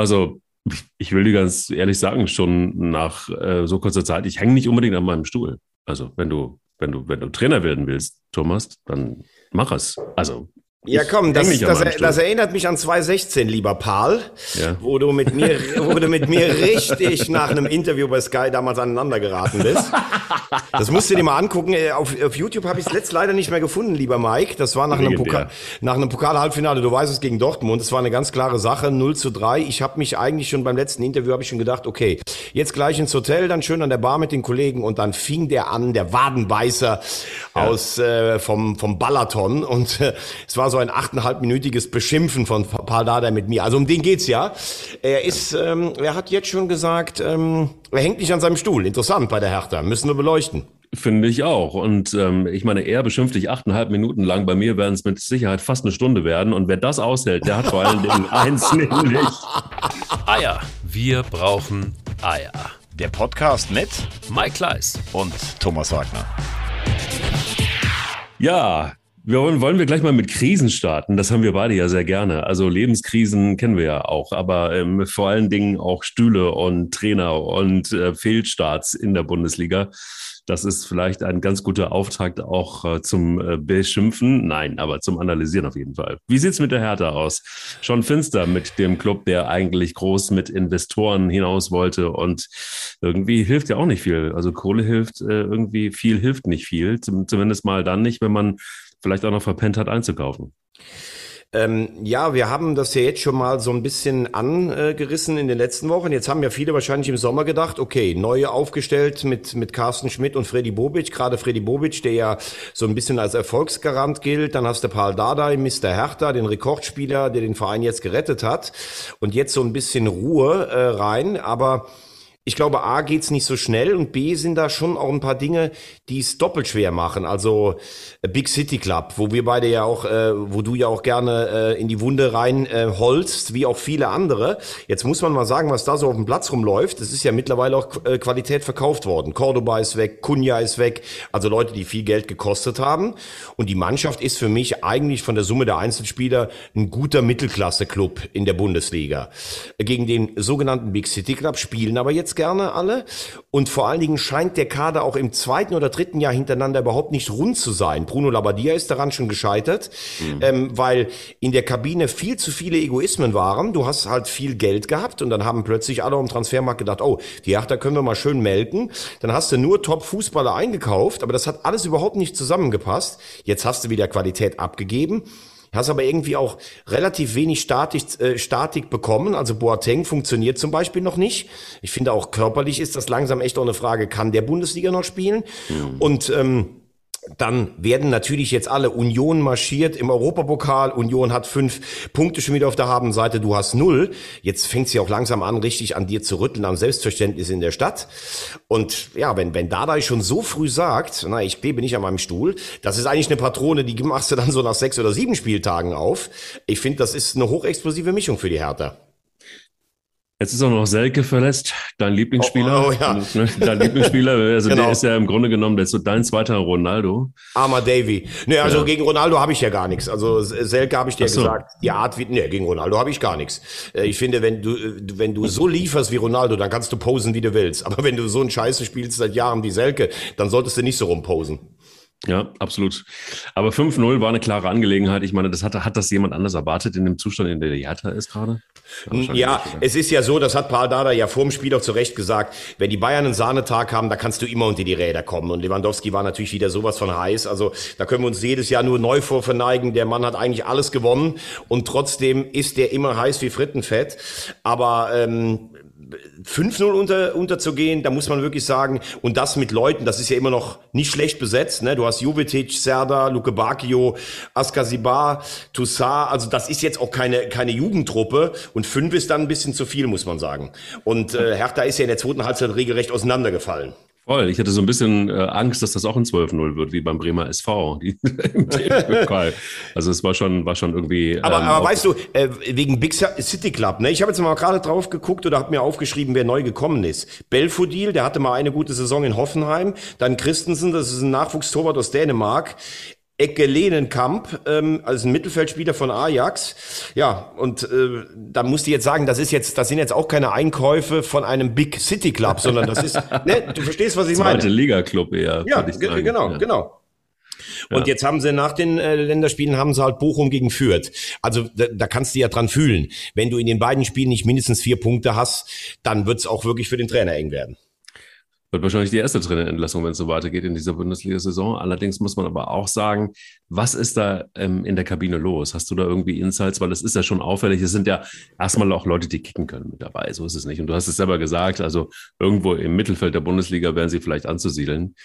Also ich will dir ganz ehrlich sagen, schon nach äh, so kurzer Zeit, ich hänge nicht unbedingt an meinem Stuhl. Also wenn du, wenn du, wenn du Trainer werden willst, Thomas, dann mach es. Also ja, komm, das, das, das, erinnert mich an 2016, lieber Paul, ja. wo, du mit mir, wo du mit mir richtig nach einem Interview bei Sky damals aneinander geraten bist. Das musst du dir mal angucken. Äh, auf, auf YouTube habe ich es letzt leider nicht mehr gefunden, lieber Mike. Das war nach einem, Pokal, nach einem Pokal-Halbfinale, du weißt es, gegen Dortmund. Das war eine ganz klare Sache, 0 zu 3. Ich habe mich eigentlich schon beim letzten Interview, habe ich schon gedacht, okay, jetzt gleich ins Hotel, dann schön an der Bar mit den Kollegen und dann fing der an, der Wadenbeißer ja. aus äh, vom, vom Balaton und äh, es war so ein achteinhalbminütiges Beschimpfen von Paul Dada mit mir. Also um den geht's ja. Er ist, ähm, er hat jetzt schon gesagt, ähm, er hängt nicht an seinem Stuhl. Interessant bei der Hertha. Müssen wir beleuchten. Finde ich auch. Und ähm, ich meine, er beschimpft dich achteinhalb Minuten lang. Bei mir werden es mit Sicherheit fast eine Stunde werden. Und wer das aushält, der hat vor allen Dingen eins, nämlich Eier. Wir brauchen Eier. Der Podcast mit Mike Kleiss und Thomas Wagner. Ja, wollen, wollen wir gleich mal mit Krisen starten. Das haben wir beide ja sehr gerne. Also Lebenskrisen kennen wir ja auch, aber ähm, vor allen Dingen auch Stühle und Trainer und äh, Fehlstarts in der Bundesliga. Das ist vielleicht ein ganz guter Auftakt auch äh, zum äh, Beschimpfen. Nein, aber zum Analysieren auf jeden Fall. Wie sieht's mit der Hertha aus? Schon finster mit dem Club, der eigentlich groß mit Investoren hinaus wollte und irgendwie hilft ja auch nicht viel. Also Kohle hilft, äh, irgendwie viel hilft nicht viel. Zum, zumindest mal dann nicht, wenn man vielleicht auch noch verpennt hat einzukaufen. Ähm, ja, wir haben das ja jetzt schon mal so ein bisschen angerissen in den letzten Wochen. Jetzt haben ja viele wahrscheinlich im Sommer gedacht, okay, neue aufgestellt mit, mit Carsten Schmidt und Freddy Bobic, gerade Freddy Bobic, der ja so ein bisschen als Erfolgsgarant gilt. Dann hast du Paul Dardai, Mr. Hertha, den Rekordspieler, der den Verein jetzt gerettet hat. Und jetzt so ein bisschen Ruhe äh, rein, aber ich glaube, A geht's nicht so schnell und B sind da schon auch ein paar Dinge, die es doppelt schwer machen. Also äh, Big City Club, wo wir beide ja auch, äh, wo du ja auch gerne äh, in die Wunde rein äh, holst, wie auch viele andere. Jetzt muss man mal sagen, was da so auf dem Platz rumläuft. Es ist ja mittlerweile auch äh, Qualität verkauft worden. Cordoba ist weg, Cunha ist weg, also Leute, die viel Geld gekostet haben. Und die Mannschaft ist für mich eigentlich von der Summe der Einzelspieler ein guter Mittelklasse-Club in der Bundesliga. Gegen den sogenannten Big City Club spielen aber jetzt gerne alle. Und vor allen Dingen scheint der Kader auch im zweiten oder dritten Jahr hintereinander überhaupt nicht rund zu sein. Bruno Labbadia ist daran schon gescheitert, mhm. ähm, weil in der Kabine viel zu viele Egoismen waren. Du hast halt viel Geld gehabt und dann haben plötzlich alle am Transfermarkt gedacht, oh, die Hertha können wir mal schön melken. Dann hast du nur Top-Fußballer eingekauft, aber das hat alles überhaupt nicht zusammengepasst. Jetzt hast du wieder Qualität abgegeben Hast aber irgendwie auch relativ wenig Statik, äh, Statik bekommen. Also Boateng funktioniert zum Beispiel noch nicht. Ich finde auch körperlich ist das langsam echt auch eine Frage, kann der Bundesliga noch spielen? Mhm. Und ähm, dann werden natürlich jetzt alle Union marschiert im Europapokal. Union hat fünf Punkte schon wieder auf der Habenseite. Du hast null. Jetzt fängt sie auch langsam an, richtig an dir zu rütteln, am Selbstverständnis in der Stadt. Und ja, wenn, wenn Dardai schon so früh sagt, na, ich klebe nicht an meinem Stuhl, das ist eigentlich eine Patrone, die machst du dann so nach sechs oder sieben Spieltagen auf. Ich finde, das ist eine hochexplosive Mischung für die Hertha. Jetzt ist auch noch Selke verlässt, dein Lieblingsspieler. Oh, oh, ja. Ne, dein Lieblingsspieler, also genau. der ist ja im Grunde genommen der ist so dein zweiter Ronaldo. Armer Davy. Nee, also ja. gegen Ronaldo habe ich ja gar nichts. Also Selke habe ich dir so. gesagt, die Art wie, nee, gegen Ronaldo habe ich gar nichts. Äh, ich finde, wenn du, wenn du so lieferst wie Ronaldo, dann kannst du posen, wie du willst. Aber wenn du so einen Scheiße spielst seit Jahren wie Selke, dann solltest du nicht so rumposen. Ja, absolut. Aber 5-0 war eine klare Angelegenheit. Ich meine, das hat, hat das jemand anders erwartet in dem Zustand, in der der Hertha ist gerade? Ja, es ist ja so, das hat Paul Dada ja vor dem Spiel auch zu Recht gesagt, wenn die Bayern einen Sahnetag haben, da kannst du immer unter die Räder kommen. Und Lewandowski war natürlich wieder sowas von heiß. Also da können wir uns jedes Jahr nur neu vorverneigen. Der Mann hat eigentlich alles gewonnen und trotzdem ist der immer heiß wie Frittenfett. Aber ähm, 5-0 unter, unterzugehen, da muss man wirklich sagen, und das mit Leuten, das ist ja immer noch nicht schlecht besetzt. Ne? Du hast Jovetic, Serda, Luke Bacchio, Askasibar, Toussaint, also das ist jetzt auch keine, keine Jugendtruppe und 5 ist dann ein bisschen zu viel, muss man sagen. Und äh, Hertha ist ja in der zweiten Halbzeit regelrecht auseinandergefallen. Voll. Ich hatte so ein bisschen äh, Angst, dass das auch ein 12-0 wird, wie beim Bremer SV. Die, also es war schon, war schon irgendwie. Aber, ähm, aber weißt du, äh, wegen Big City Club, ne? Ich habe jetzt mal gerade drauf geguckt oder habe mir aufgeschrieben, wer neu gekommen ist. Belfodil, der hatte mal eine gute Saison in Hoffenheim. Dann Christensen, das ist ein Nachwuchstorwart aus Dänemark. Ecke Lehnenkamp, ähm, also ein Mittelfeldspieler von Ajax. Ja, und äh, da musst du jetzt sagen, das ist jetzt, das sind jetzt auch keine Einkäufe von einem Big City Club, sondern das ist, ne, du verstehst, was ich Zweite meine. Liga-Club eher. Ja, würde ich ge- sagen. genau, Ja. genau. Und jetzt haben sie nach den äh, Länderspielen haben sie halt Bochum gegen Fürth. Also da, da kannst du ja dran fühlen. Wenn du in den beiden Spielen nicht mindestens vier Punkte hast, dann wird's auch wirklich für den Trainer eng werden. Wird wahrscheinlich die erste Trainerentlassung, wenn es so weitergeht in dieser Bundesliga-Saison. Allerdings muss man aber auch sagen, was ist da ähm, in der Kabine los? Hast du da irgendwie Insights? Weil es ist ja schon auffällig. Es sind ja erstmal auch Leute, die kicken können mit dabei. So ist es nicht. Und du hast es selber gesagt, also irgendwo im Mittelfeld der Bundesliga wären sie vielleicht anzusiedeln.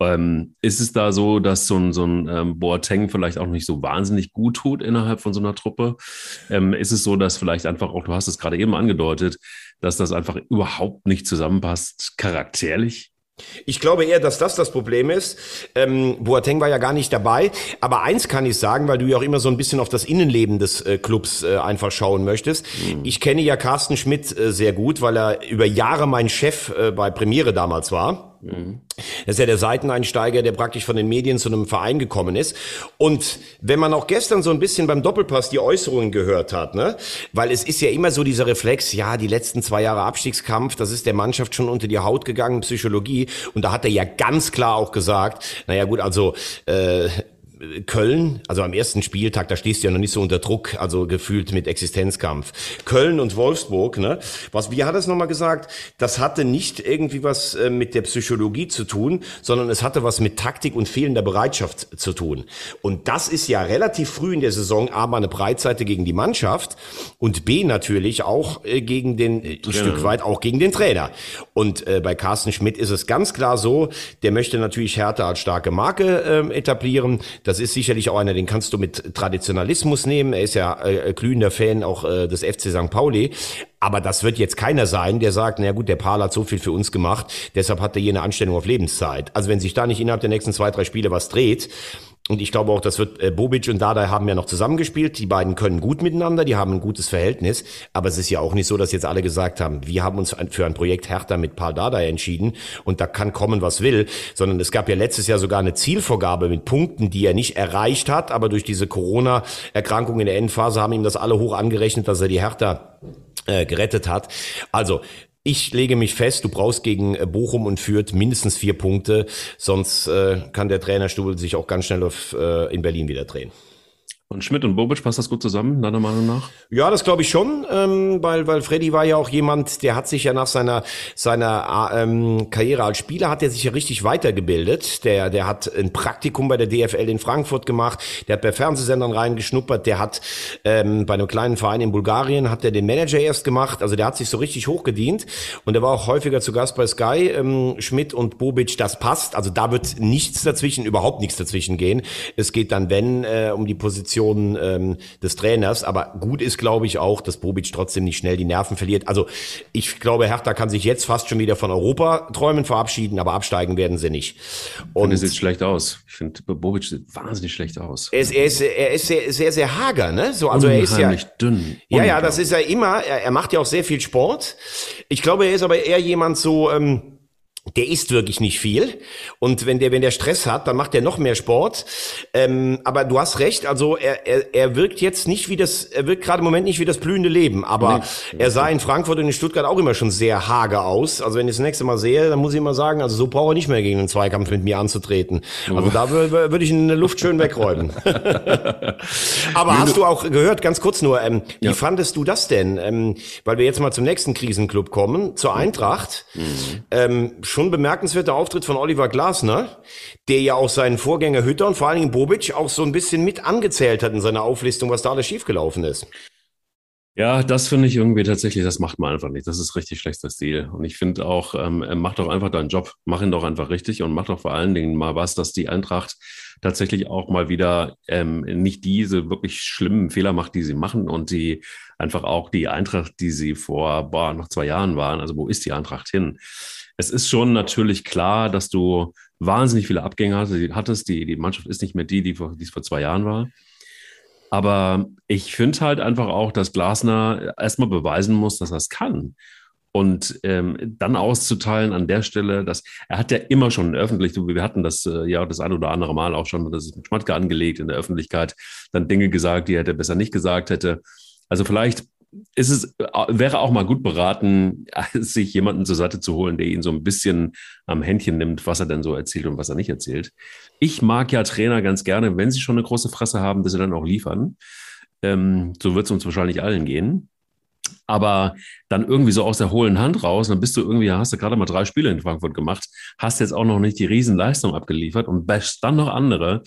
Ähm, ist es da so, dass so ein, so ein ähm, Boateng vielleicht auch nicht so wahnsinnig gut tut innerhalb von so einer Truppe? Ähm, ist es so, dass vielleicht einfach auch, du hast es gerade eben angedeutet, dass das einfach überhaupt nicht zusammenpasst, charakterlich? Ich glaube eher, dass das das Problem ist. Ähm, Boateng war ja gar nicht dabei. Aber eins kann ich sagen, weil du ja auch immer so ein bisschen auf das Innenleben des äh, Clubs äh, einfach schauen möchtest. Ich kenne ja Carsten Schmidt äh, sehr gut, weil er über Jahre mein Chef äh, bei Premiere damals war. Das ist ja der Seiteneinsteiger, der praktisch von den Medien zu einem Verein gekommen ist. Und wenn man auch gestern so ein bisschen beim Doppelpass die Äußerungen gehört hat, ne, weil es ist ja immer so dieser Reflex, ja, die letzten zwei Jahre Abstiegskampf, das ist der Mannschaft schon unter die Haut gegangen, Psychologie. Und da hat er ja ganz klar auch gesagt, naja gut, also äh, Köln, also am ersten Spieltag, da stehst du ja noch nicht so unter Druck, also gefühlt mit Existenzkampf. Köln und Wolfsburg, ne? Was, wie hat es nochmal gesagt? Das hatte nicht irgendwie was äh, mit der Psychologie zu tun, sondern es hatte was mit Taktik und fehlender Bereitschaft zu tun. Und das ist ja relativ früh in der Saison A mal eine Breitseite gegen die Mannschaft und B natürlich auch äh, gegen den, äh, ein Stück weit auch gegen den Trainer. Und äh, bei Carsten Schmidt ist es ganz klar so, der möchte natürlich Hertha als starke Marke ähm, etablieren. Das ist sicherlich auch einer, den kannst du mit Traditionalismus nehmen. Er ist ja äh, glühender Fan auch äh, des FC St. Pauli. Aber das wird jetzt keiner sein, der sagt, na gut, der Paul hat so viel für uns gemacht, deshalb hat er hier eine Anstellung auf Lebenszeit. Also wenn sich da nicht innerhalb der nächsten zwei, drei Spiele was dreht, und ich glaube auch, das wird äh, Bobic und Dada haben ja noch zusammengespielt. Die beiden können gut miteinander, die haben ein gutes Verhältnis. Aber es ist ja auch nicht so, dass jetzt alle gesagt haben, wir haben uns für ein Projekt Hertha mit Paul Dada entschieden und da kann kommen, was will. Sondern es gab ja letztes Jahr sogar eine Zielvorgabe mit Punkten, die er nicht erreicht hat. Aber durch diese Corona-Erkrankung in der Endphase haben ihm das alle hoch angerechnet, dass er die Hertha äh, gerettet hat. Also ich lege mich fest, du brauchst gegen äh, Bochum und Fürth mindestens vier Punkte, sonst äh, kann der Trainerstuhl sich auch ganz schnell auf, äh, in Berlin wieder drehen. Und Schmidt und Bobic, passt das gut zusammen, deiner Meinung nach? Ja, das glaube ich schon, ähm, weil weil Freddy war ja auch jemand, der hat sich ja nach seiner seiner äh, ähm, Karriere als Spieler hat er sich ja richtig weitergebildet. Der der hat ein Praktikum bei der DFL in Frankfurt gemacht, der hat bei Fernsehsendern reingeschnuppert, der hat ähm, bei einem kleinen Verein in Bulgarien hat er den Manager erst gemacht, also der hat sich so richtig hochgedient und der war auch häufiger zu Gast bei Sky. Ähm, Schmidt und Bobic, das passt, also da wird nichts dazwischen, überhaupt nichts dazwischen gehen. Es geht dann wenn äh, um die Position ähm, des Trainers. Aber gut ist, glaube ich, auch, dass Bobic trotzdem nicht schnell die Nerven verliert. Also ich glaube, Hertha kann sich jetzt fast schon wieder von Europa-Träumen verabschieden, aber absteigen werden sie nicht. Und es sieht schlecht aus. Ich finde, Bobic sieht wahnsinnig schlecht aus. er ist, er ist, er ist sehr, sehr, sehr hager, ne? So, also er ist ja, Unheimlich dünn. ja, ja, das ist er immer. Er, er macht ja auch sehr viel Sport. Ich glaube, er ist aber eher jemand so, ähm, der isst wirklich nicht viel. Und wenn der, wenn der Stress hat, dann macht er noch mehr Sport. Ähm, aber du hast recht, also er, er, er wirkt jetzt nicht wie das, er wirkt gerade im Moment nicht wie das blühende Leben. Aber er sah in Frankfurt und in Stuttgart auch immer schon sehr hager aus. Also wenn ich das nächste Mal sehe, dann muss ich immer sagen, also so braucht er nicht mehr gegen einen Zweikampf mit mir anzutreten. Also da wür- wür- würde ich ihn in der Luft schön wegräumen. Aber hast du auch gehört, ganz kurz nur, ähm, wie fandest du das denn? Ähm, weil wir jetzt mal zum nächsten Krisenclub kommen, zur Eintracht. Ähm, schon bemerkenswerter Auftritt von Oliver Glasner, der ja auch seinen Vorgänger Hütter und vor allen Dingen Bobic auch so ein bisschen mit angezählt hat in seiner Auflistung, was da alles schiefgelaufen ist. Ja, das finde ich irgendwie tatsächlich, das macht man einfach nicht. Das ist richtig schlechter Stil. Und ich finde auch, ähm, mach doch einfach deinen Job, mach ihn doch einfach richtig und mach doch vor allen Dingen mal was, dass die Eintracht tatsächlich auch mal wieder ähm, nicht diese wirklich schlimmen Fehler macht, die sie machen und die einfach auch die Eintracht, die sie vor boah, noch zwei Jahren waren. Also wo ist die Eintracht hin? Es ist schon natürlich klar, dass du wahnsinnig viele Abgänge hattest. Die, die Mannschaft ist nicht mehr die, die, vor, die es vor zwei Jahren war. Aber ich finde halt einfach auch, dass Glasner erstmal beweisen muss, dass er es kann. Und ähm, dann auszuteilen an der Stelle, dass er hat ja immer schon öffentlich, wir hatten das äh, ja das ein oder andere Mal auch schon, das ist mit Schmatke angelegt in der Öffentlichkeit, dann Dinge gesagt, die er besser nicht gesagt hätte. Also vielleicht ist es, äh, wäre auch mal gut beraten, sich jemanden zur Seite zu holen, der ihn so ein bisschen am Händchen nimmt, was er denn so erzählt und was er nicht erzählt. Ich mag ja Trainer ganz gerne, wenn sie schon eine große Fresse haben, dass sie dann auch liefern. Ähm, so wird es uns wahrscheinlich allen gehen. Aber dann irgendwie so aus der hohlen Hand raus, dann bist du irgendwie, hast du gerade mal drei Spiele in Frankfurt gemacht, hast jetzt auch noch nicht die Riesenleistung abgeliefert und bashst dann noch andere.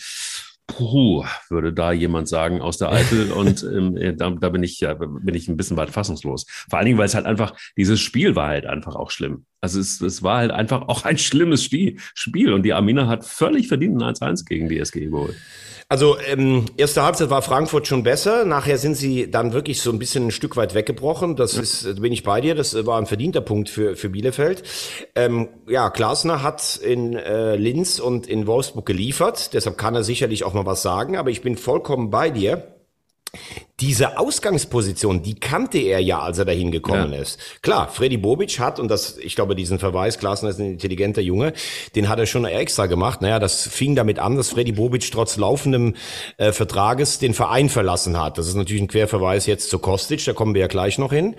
Puh, würde da jemand sagen aus der Eifel und ähm, äh, da, da, bin ich ja bin ich ein bisschen weit fassungslos. Vor allen Dingen, weil es halt einfach dieses Spiel war halt einfach auch schlimm. Also es, es war halt einfach auch ein schlimmes Spiel, Spiel und die Amina hat völlig verdient ein 1-1 gegen die SG geholt. Also ähm, erste Halbzeit war Frankfurt schon besser. Nachher sind sie dann wirklich so ein bisschen ein Stück weit weggebrochen. Das ja. ist, da bin ich bei dir. Das war ein verdienter Punkt für für Bielefeld. Ähm, ja, Glasner hat in äh, Linz und in Wolfsburg geliefert. Deshalb kann er sicherlich auch mal was sagen. Aber ich bin vollkommen bei dir diese Ausgangsposition, die kannte er ja, als er dahin gekommen ja. ist. Klar, Freddy Bobic hat, und das, ich glaube, diesen Verweis, Klaasner ist ein intelligenter Junge, den hat er schon extra gemacht. Naja, das fing damit an, dass Freddy Bobic trotz laufendem äh, Vertrages den Verein verlassen hat. Das ist natürlich ein Querverweis jetzt zu Kostic, da kommen wir ja gleich noch hin.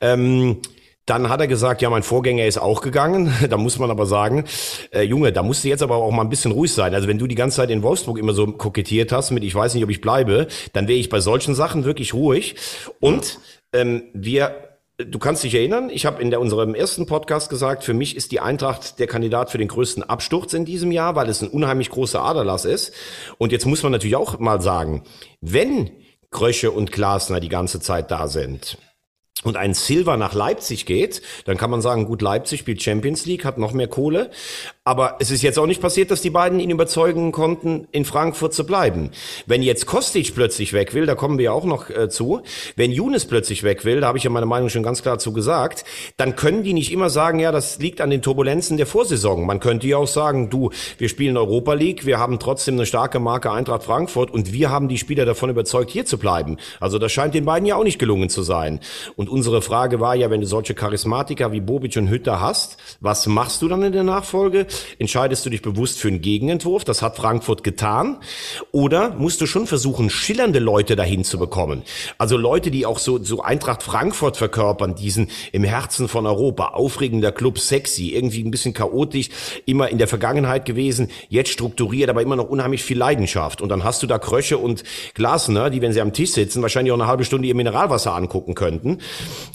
Ähm, dann hat er gesagt, ja, mein Vorgänger ist auch gegangen. Da muss man aber sagen, äh, Junge, da musst du jetzt aber auch mal ein bisschen ruhig sein. Also wenn du die ganze Zeit in Wolfsburg immer so kokettiert hast mit, ich weiß nicht, ob ich bleibe, dann wäre ich bei solchen Sachen wirklich ruhig. Und ähm, wir Du kannst dich erinnern, ich habe in der, unserem ersten Podcast gesagt, für mich ist die Eintracht der Kandidat für den größten Absturz in diesem Jahr, weil es ein unheimlich großer Aderlass ist. Und jetzt muss man natürlich auch mal sagen, wenn Krösche und Glasner die ganze Zeit da sind, und ein Silver nach Leipzig geht, dann kann man sagen, gut, Leipzig spielt Champions League, hat noch mehr Kohle. Aber es ist jetzt auch nicht passiert, dass die beiden ihn überzeugen konnten, in Frankfurt zu bleiben. Wenn jetzt Kostic plötzlich weg will, da kommen wir ja auch noch äh, zu, wenn Younes plötzlich weg will, da habe ich ja meine Meinung schon ganz klar zu gesagt, dann können die nicht immer sagen, ja, das liegt an den Turbulenzen der Vorsaison. Man könnte ja auch sagen, du, wir spielen Europa League, wir haben trotzdem eine starke Marke Eintracht Frankfurt und wir haben die Spieler davon überzeugt, hier zu bleiben. Also das scheint den beiden ja auch nicht gelungen zu sein. Und unsere Frage war ja, wenn du solche Charismatiker wie Bobic und Hütter hast, was machst du dann in der Nachfolge? Entscheidest du dich bewusst für einen Gegenentwurf? Das hat Frankfurt getan. Oder musst du schon versuchen, schillernde Leute dahin zu bekommen? Also Leute, die auch so, so Eintracht Frankfurt verkörpern, diesen im Herzen von Europa, aufregender Club, sexy, irgendwie ein bisschen chaotisch, immer in der Vergangenheit gewesen, jetzt strukturiert, aber immer noch unheimlich viel Leidenschaft. Und dann hast du da Kröche und Glasner, die, wenn sie am Tisch sitzen, wahrscheinlich auch eine halbe Stunde ihr Mineralwasser angucken könnten.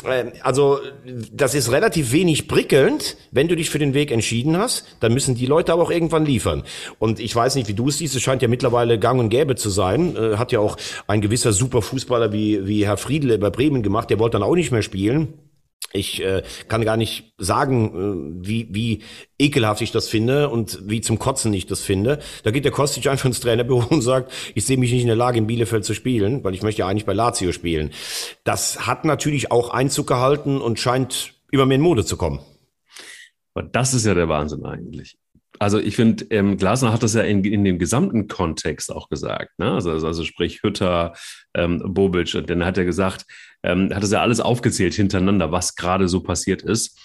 Ähm, also, das ist relativ wenig prickelnd. Wenn du dich für den Weg entschieden hast, dann müssen die Leute aber auch irgendwann liefern. Und ich weiß nicht, wie du es siehst, es scheint ja mittlerweile gang und gäbe zu sein. Äh, hat ja auch ein gewisser Superfußballer wie, wie Herr Friedle bei Bremen gemacht, der wollte dann auch nicht mehr spielen. Ich äh, kann gar nicht sagen, äh, wie, wie ekelhaft ich das finde und wie zum Kotzen ich das finde. Da geht der Kostic einfach ins Trainerbüro und sagt, ich sehe mich nicht in der Lage, in Bielefeld zu spielen, weil ich möchte ja eigentlich bei Lazio spielen. Das hat natürlich auch Einzug gehalten und scheint immer mehr in Mode zu kommen. Aber das ist ja der Wahnsinn eigentlich. Also ich finde, ähm, Glasner hat das ja in, in dem gesamten Kontext auch gesagt. Ne? Also, also sprich Hütter, ähm, Bobic, und dann hat er gesagt, ähm, hat es ja alles aufgezählt hintereinander, was gerade so passiert ist.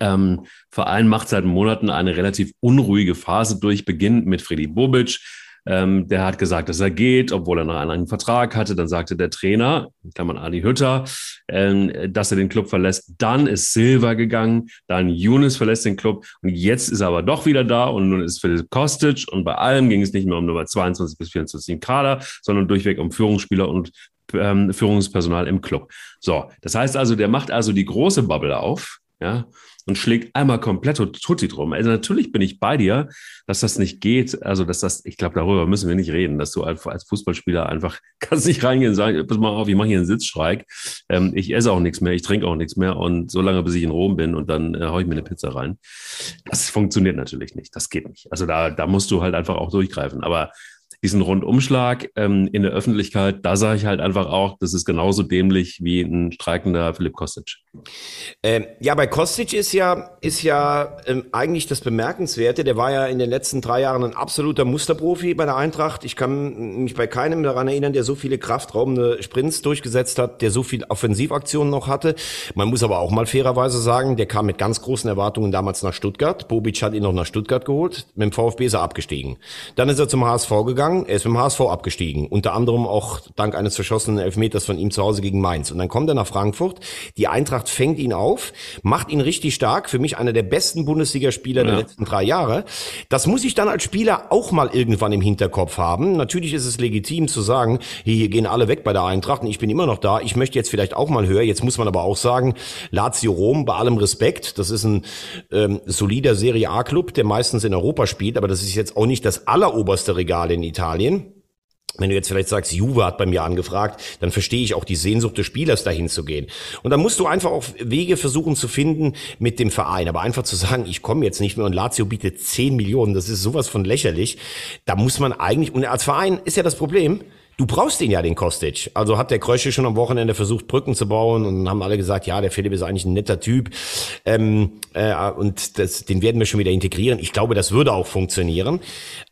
Ähm, Verein macht seit Monaten eine relativ unruhige Phase durch, beginnt mit Freddy Bobic, ähm, der hat gesagt, dass er geht, obwohl er noch einen Vertrag hatte. Dann sagte der Trainer, kann man Ali Hütter, ähm, dass er den Club verlässt. Dann ist Silva gegangen, dann Younes verlässt den Club und jetzt ist er aber doch wieder da und nun ist Philipp Kostic und bei allem ging es nicht mehr um Nummer 22 bis 24 im Kader, sondern durchweg um Führungsspieler und ähm, Führungspersonal im Club. So, das heißt also, der macht also die große Bubble auf, ja, und schlägt einmal komplett Tutti drum. Also natürlich bin ich bei dir, dass das nicht geht. Also, dass das, ich glaube, darüber müssen wir nicht reden, dass du als Fußballspieler einfach kannst nicht reingehen und sagen, pass mal auf, ich mache hier einen Sitzstreik. Ähm, ich esse auch nichts mehr, ich trinke auch nichts mehr und so lange, bis ich in Rom bin und dann äh, haue ich mir eine Pizza rein. Das funktioniert natürlich nicht. Das geht nicht. Also da, da musst du halt einfach auch durchgreifen. Aber diesen Rundumschlag ähm, in der Öffentlichkeit, da sage ich halt einfach auch, das ist genauso dämlich wie ein streikender Philipp Kostic. Ähm, ja, bei Kostic ist ja, ist ja ähm, eigentlich das Bemerkenswerte. Der war ja in den letzten drei Jahren ein absoluter Musterprofi bei der Eintracht. Ich kann mich bei keinem daran erinnern, der so viele kraftraubende Sprints durchgesetzt hat, der so viel Offensivaktionen noch hatte. Man muss aber auch mal fairerweise sagen, der kam mit ganz großen Erwartungen damals nach Stuttgart. Bobic hat ihn noch nach Stuttgart geholt. Mit dem VfB ist er abgestiegen. Dann ist er zum HSV gegangen. Er ist mit dem HSV abgestiegen. Unter anderem auch dank eines verschossenen Elfmeters von ihm zu Hause gegen Mainz. Und dann kommt er nach Frankfurt. Die Eintracht fängt ihn auf, macht ihn richtig stark. Für mich einer der besten Bundesligaspieler ja. der letzten drei Jahre. Das muss ich dann als Spieler auch mal irgendwann im Hinterkopf haben. Natürlich ist es legitim zu sagen, hier gehen alle weg bei der Eintracht und ich bin immer noch da. Ich möchte jetzt vielleicht auch mal höher. Jetzt muss man aber auch sagen, Lazio Rom, bei allem Respekt, das ist ein ähm, solider Serie A-Club, der meistens in Europa spielt, aber das ist jetzt auch nicht das alleroberste Regal in Italien. Wenn du jetzt vielleicht sagst, Juve hat bei mir angefragt, dann verstehe ich auch die Sehnsucht des Spielers, dahin zu gehen. Und dann musst du einfach auch Wege versuchen zu finden mit dem Verein. Aber einfach zu sagen, ich komme jetzt nicht mehr und Lazio bietet 10 Millionen, das ist sowas von lächerlich. Da muss man eigentlich, und als Verein ist ja das Problem, Du brauchst ihn ja, den Kostic. Also hat der Krösche schon am Wochenende versucht, Brücken zu bauen und haben alle gesagt, ja, der Philipp ist eigentlich ein netter Typ ähm, äh, und das, den werden wir schon wieder integrieren. Ich glaube, das würde auch funktionieren.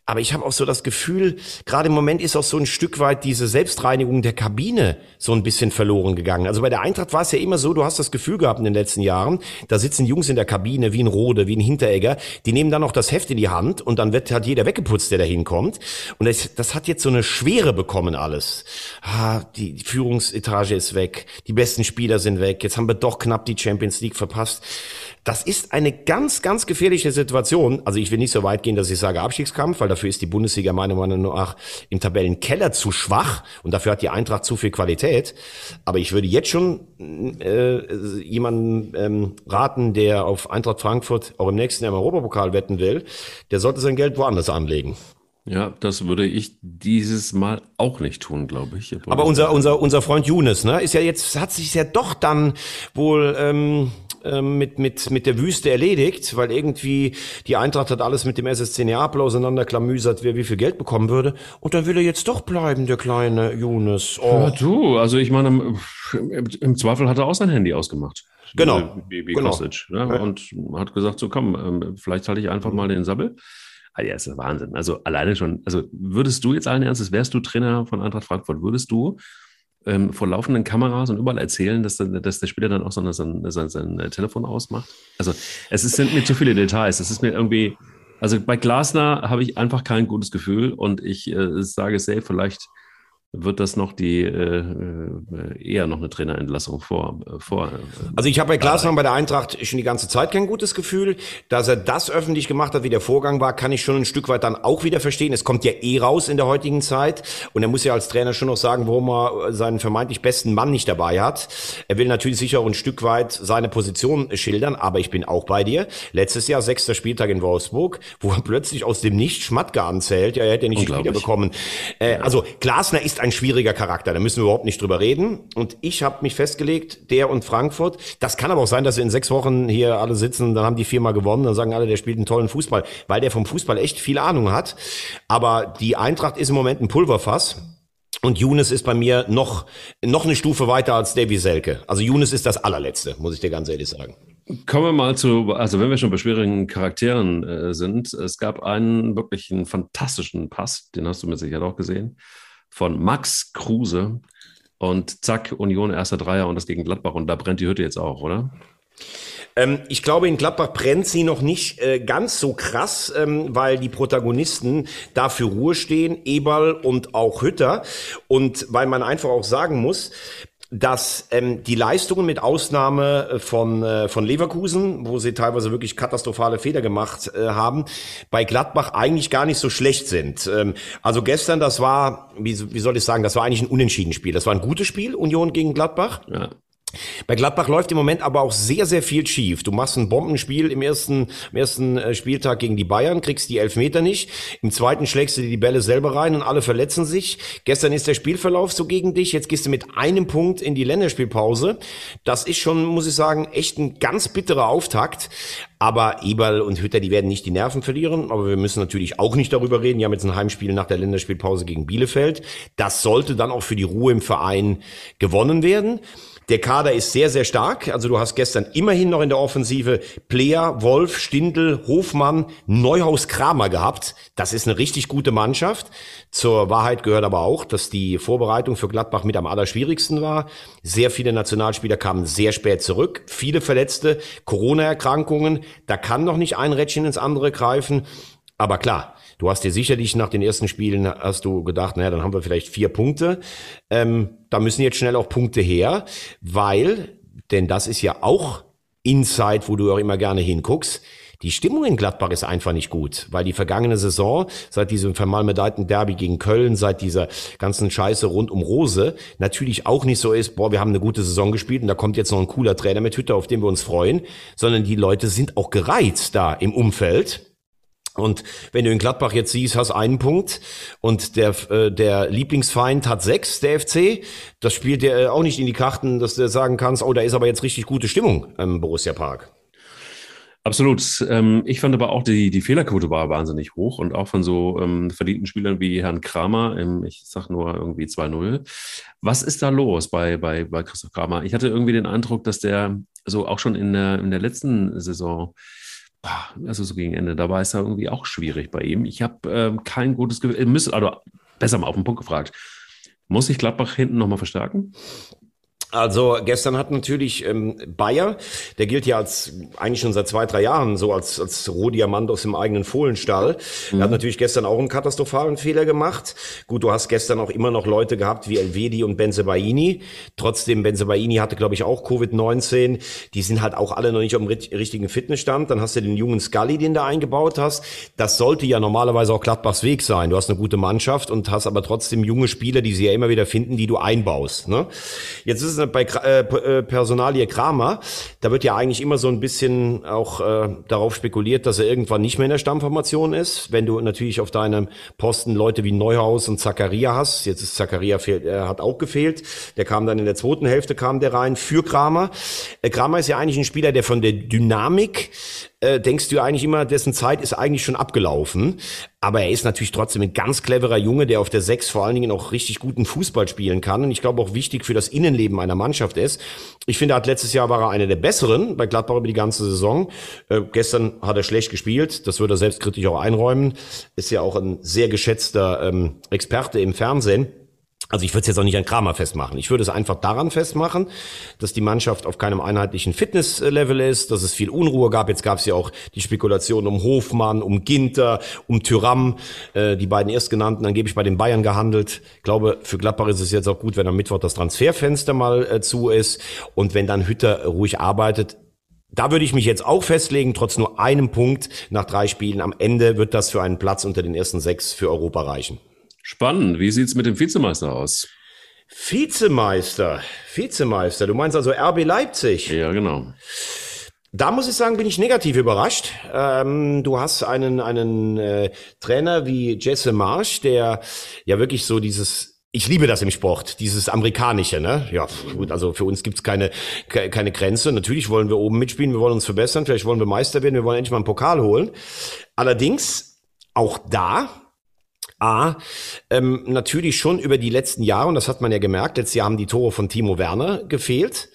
Aber ich habe auch so das Gefühl, gerade im Moment ist auch so ein Stück weit diese Selbstreinigung der Kabine so ein bisschen verloren gegangen. Also bei der Eintracht war es ja immer so, du hast das Gefühl gehabt in den letzten Jahren, da sitzen Jungs in der Kabine wie ein Rode, wie ein Hinteregger, die nehmen dann noch das Heft in die Hand und dann wird halt jeder weggeputzt, der da hinkommt. Und das, das hat jetzt so eine Schwere bekommen alles. Ah, die, die Führungsetage ist weg, die besten Spieler sind weg, jetzt haben wir doch knapp die Champions League verpasst. Das ist eine ganz, ganz gefährliche Situation. Also ich will nicht so weit gehen, dass ich sage Abstiegskampf, weil dafür ist die Bundesliga meiner Meinung nach im Tabellenkeller zu schwach und dafür hat die Eintracht zu viel Qualität. Aber ich würde jetzt schon äh, jemanden ähm, raten, der auf Eintracht Frankfurt auch im nächsten Jahr im Europapokal wetten will, der sollte sein Geld woanders anlegen. Ja, das würde ich dieses Mal auch nicht tun, glaube ich. Aber unser, unser, unser Freund Younes, ne, ist ja jetzt, hat sich ja doch dann wohl ähm, ähm, mit, mit, mit der Wüste erledigt, weil irgendwie die Eintracht hat alles mit dem SSC Neapel auseinanderklamüsert, wer wie viel Geld bekommen würde. Und dann will er jetzt doch bleiben, der kleine Younes. Oh. Ja, du, also ich meine, im, im Zweifel hat er auch sein Handy ausgemacht. Genau. Wie genau. Kostic, ne? ja. Und hat gesagt, so komm, ähm, vielleicht halte ich einfach mal den Sabbel. Ah, ja, ist das Wahnsinn. Also alleine schon, also würdest du jetzt allen Ernstes, wärst du Trainer von Eintracht Frankfurt, würdest du ähm, vor laufenden Kameras und überall erzählen, dass, dass der Spieler dann auch so sein, sein, sein Telefon ausmacht? Also es sind mir zu viele Details. Es ist mir irgendwie, also bei Glasner habe ich einfach kein gutes Gefühl und ich äh, sage safe, vielleicht wird das noch die äh, äh, eher noch eine Trainerentlassung vor. Äh, vor äh, also ich habe bei Glasmann bei der Eintracht schon die ganze Zeit kein gutes Gefühl. Dass er das öffentlich gemacht hat, wie der Vorgang war, kann ich schon ein Stück weit dann auch wieder verstehen. Es kommt ja eh raus in der heutigen Zeit. Und er muss ja als Trainer schon noch sagen, warum er seinen vermeintlich besten Mann nicht dabei hat. Er will natürlich sicher auch ein Stück weit seine Position schildern, aber ich bin auch bei dir. Letztes Jahr, sechster Spieltag in Wolfsburg, wo er plötzlich aus dem Nichts Schmatke anzählt. Ja, er hätte ja nicht wieder bekommen. Äh, also Glasner ist ein schwieriger Charakter, da müssen wir überhaupt nicht drüber reden. Und ich habe mich festgelegt, der und Frankfurt. Das kann aber auch sein, dass wir in sechs Wochen hier alle sitzen, dann haben die viermal gewonnen, dann sagen alle, der spielt einen tollen Fußball, weil der vom Fußball echt viel Ahnung hat. Aber die Eintracht ist im Moment ein Pulverfass. Und Younes ist bei mir noch, noch eine Stufe weiter als Davy Selke. Also Younes ist das allerletzte, muss ich dir ganz ehrlich sagen. Kommen wir mal zu, also wenn wir schon bei schwierigen Charakteren äh, sind, es gab einen wirklich einen fantastischen Pass, den hast du mit Sicherheit auch gesehen, von Max Kruse. Und zack, Union erster Dreier und das gegen Gladbach. Und da brennt die Hütte jetzt auch, oder? Ähm, ich glaube, in Gladbach brennt sie noch nicht äh, ganz so krass, ähm, weil die Protagonisten da für Ruhe stehen, Eberl und auch Hütter. Und weil man einfach auch sagen muss, dass ähm, die Leistungen mit Ausnahme äh, von, äh, von Leverkusen, wo sie teilweise wirklich katastrophale Fehler gemacht äh, haben, bei Gladbach eigentlich gar nicht so schlecht sind. Ähm, also gestern, das war, wie, wie soll ich sagen, das war eigentlich ein Unentschieden-Spiel. Das war ein gutes Spiel, Union gegen Gladbach. Ja. Bei Gladbach läuft im Moment aber auch sehr, sehr viel schief. Du machst ein Bombenspiel im ersten, im ersten äh, Spieltag gegen die Bayern, kriegst die Elfmeter nicht. Im zweiten schlägst du dir die Bälle selber rein und alle verletzen sich. Gestern ist der Spielverlauf so gegen dich. Jetzt gehst du mit einem Punkt in die Länderspielpause. Das ist schon, muss ich sagen, echt ein ganz bitterer Auftakt. Aber Eberl und Hütter, die werden nicht die Nerven verlieren. Aber wir müssen natürlich auch nicht darüber reden. Die haben jetzt ein Heimspiel nach der Länderspielpause gegen Bielefeld. Das sollte dann auch für die Ruhe im Verein gewonnen werden. Der Kader ist sehr, sehr stark. Also du hast gestern immerhin noch in der Offensive Player, Wolf, Stindl, Hofmann, Neuhaus, Kramer gehabt. Das ist eine richtig gute Mannschaft. Zur Wahrheit gehört aber auch, dass die Vorbereitung für Gladbach mit am allerschwierigsten war. Sehr viele Nationalspieler kamen sehr spät zurück. Viele Verletzte, Corona-Erkrankungen. Da kann noch nicht ein Rädchen ins andere greifen. Aber klar, Du hast dir sicherlich nach den ersten Spielen hast du gedacht, naja, dann haben wir vielleicht vier Punkte. Ähm, da müssen jetzt schnell auch Punkte her, weil, denn das ist ja auch Inside, wo du auch immer gerne hinguckst. Die Stimmung in Gladbach ist einfach nicht gut, weil die vergangene Saison, seit diesem vermalmedeiten Derby gegen Köln, seit dieser ganzen Scheiße rund um Rose, natürlich auch nicht so ist, boah, wir haben eine gute Saison gespielt und da kommt jetzt noch ein cooler Trainer mit Hütter, auf den wir uns freuen, sondern die Leute sind auch gereizt da im Umfeld und wenn du in Gladbach jetzt siehst, hast einen Punkt und der, äh, der Lieblingsfeind hat sechs, der FC, das spielt dir äh, auch nicht in die Karten, dass du sagen kannst, oh, da ist aber jetzt richtig gute Stimmung im Borussia Park. Absolut. Ähm, ich fand aber auch, die, die Fehlerquote war wahnsinnig hoch und auch von so ähm, verdienten Spielern wie Herrn Kramer, ähm, ich sag nur irgendwie 2-0. Was ist da los bei, bei, bei Christoph Kramer? Ich hatte irgendwie den Eindruck, dass der so auch schon in der, in der letzten Saison also so gegen Ende, da war es ja irgendwie auch schwierig bei ihm. Ich habe ähm, kein gutes Gefühl, also besser mal auf den Punkt gefragt. Muss ich Gladbach hinten nochmal verstärken? Also gestern hat natürlich ähm, Bayer, der gilt ja als eigentlich schon seit zwei, drei Jahren so als, als Rohdiamant aus dem eigenen Fohlenstall. Mhm. Er hat natürlich gestern auch einen katastrophalen Fehler gemacht. Gut, du hast gestern auch immer noch Leute gehabt wie Elvedi und Benzebaini. Trotzdem, Benzebaini hatte, glaube ich, auch Covid-19. Die sind halt auch alle noch nicht am richtigen Fitnessstand. Dann hast du den jungen Scully, den du eingebaut hast. Das sollte ja normalerweise auch Gladbachs Weg sein. Du hast eine gute Mannschaft und hast aber trotzdem junge Spieler, die sie ja immer wieder finden, die du einbaust. Ne? Jetzt ist bei äh, äh, Personalie Kramer, da wird ja eigentlich immer so ein bisschen auch äh, darauf spekuliert, dass er irgendwann nicht mehr in der Stammformation ist. Wenn du natürlich auf deinem Posten Leute wie Neuhaus und Zakaria hast, jetzt ist Zakaria fehlt, er hat auch gefehlt. Der kam dann in der zweiten Hälfte kam der rein für Kramer. Äh, Kramer ist ja eigentlich ein Spieler, der von der Dynamik äh, denkst du eigentlich immer, dessen Zeit ist eigentlich schon abgelaufen. Aber er ist natürlich trotzdem ein ganz cleverer Junge, der auf der Sechs vor allen Dingen auch richtig guten Fußball spielen kann. Und ich glaube auch wichtig für das Innenleben einer Mannschaft ist. Ich finde, er hat letztes Jahr war er einer der besseren bei Gladbach über die ganze Saison. Äh, gestern hat er schlecht gespielt. Das würde er selbstkritisch auch einräumen. Ist ja auch ein sehr geschätzter ähm, Experte im Fernsehen. Also ich würde es jetzt auch nicht an Kramer festmachen. Ich würde es einfach daran festmachen, dass die Mannschaft auf keinem einheitlichen Fitnesslevel ist, dass es viel Unruhe gab. Jetzt gab es ja auch die Spekulation um Hofmann, um Ginter, um Tyram, äh, die beiden erstgenannten angeblich bei den Bayern gehandelt. Ich glaube, für Gladbach ist es jetzt auch gut, wenn am Mittwoch das Transferfenster mal äh, zu ist und wenn dann Hütter ruhig arbeitet. Da würde ich mich jetzt auch festlegen, trotz nur einem Punkt nach drei Spielen. Am Ende wird das für einen Platz unter den ersten sechs für Europa reichen. Spannend. Wie sieht's mit dem Vizemeister aus? Vizemeister, Vizemeister. Du meinst also RB Leipzig? Ja, genau. Da muss ich sagen, bin ich negativ überrascht. Ähm, du hast einen, einen äh, Trainer wie Jesse Marsch, der ja wirklich so dieses ich liebe das im Sport, dieses amerikanische, ne? Ja, gut, also für uns gibt's keine keine Grenze. Natürlich wollen wir oben mitspielen, wir wollen uns verbessern, vielleicht wollen wir Meister werden, wir wollen endlich mal einen Pokal holen. Allerdings auch da A, ähm, natürlich schon über die letzten Jahre, und das hat man ja gemerkt, letztes Jahr haben die Tore von Timo Werner gefehlt.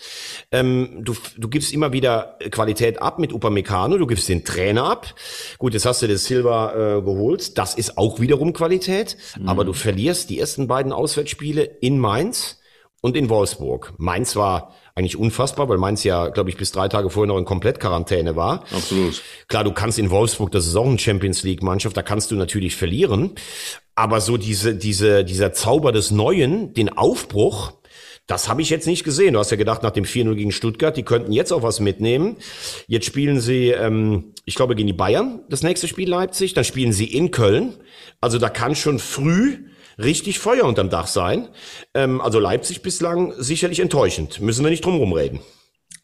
Ähm, du, du gibst immer wieder Qualität ab mit Upamecano, du gibst den Trainer ab. Gut, jetzt hast du das Silva äh, geholt, das ist auch wiederum Qualität, mhm. aber du verlierst die ersten beiden Auswärtsspiele in Mainz und in Wolfsburg. Mainz war eigentlich unfassbar, weil Mainz ja, glaube ich, bis drei Tage vorher noch in Komplettquarantäne war. Absolut. Klar, du kannst in Wolfsburg, das ist auch eine Champions League Mannschaft, da kannst du natürlich verlieren. Aber so diese, diese, dieser Zauber des Neuen, den Aufbruch, das habe ich jetzt nicht gesehen. Du hast ja gedacht, nach dem 4-0 gegen Stuttgart, die könnten jetzt auch was mitnehmen. Jetzt spielen sie, ähm, ich glaube, gegen die Bayern, das nächste Spiel Leipzig. Dann spielen sie in Köln. Also da kann schon früh richtig Feuer unterm Dach sein. Ähm, also Leipzig bislang sicherlich enttäuschend. Müssen wir nicht drum rumreden.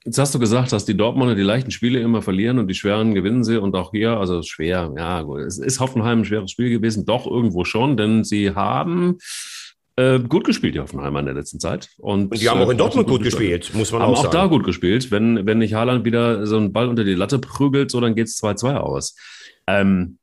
Jetzt hast du gesagt, dass die Dortmunder die leichten Spiele immer verlieren und die schweren gewinnen sie und auch hier, also schwer, ja, gut. Es ist Hoffenheim ein schweres Spiel gewesen, doch irgendwo schon, denn sie haben äh, gut gespielt, die Hoffenheimer in der letzten Zeit. Und, und die haben auch in äh, Dortmund gut, gut gespielt, gespielt, muss man auch sagen. auch da gut gespielt. Wenn, wenn nicht Haaland wieder so einen Ball unter die Latte prügelt, so dann geht's 2-2 aus. Ähm,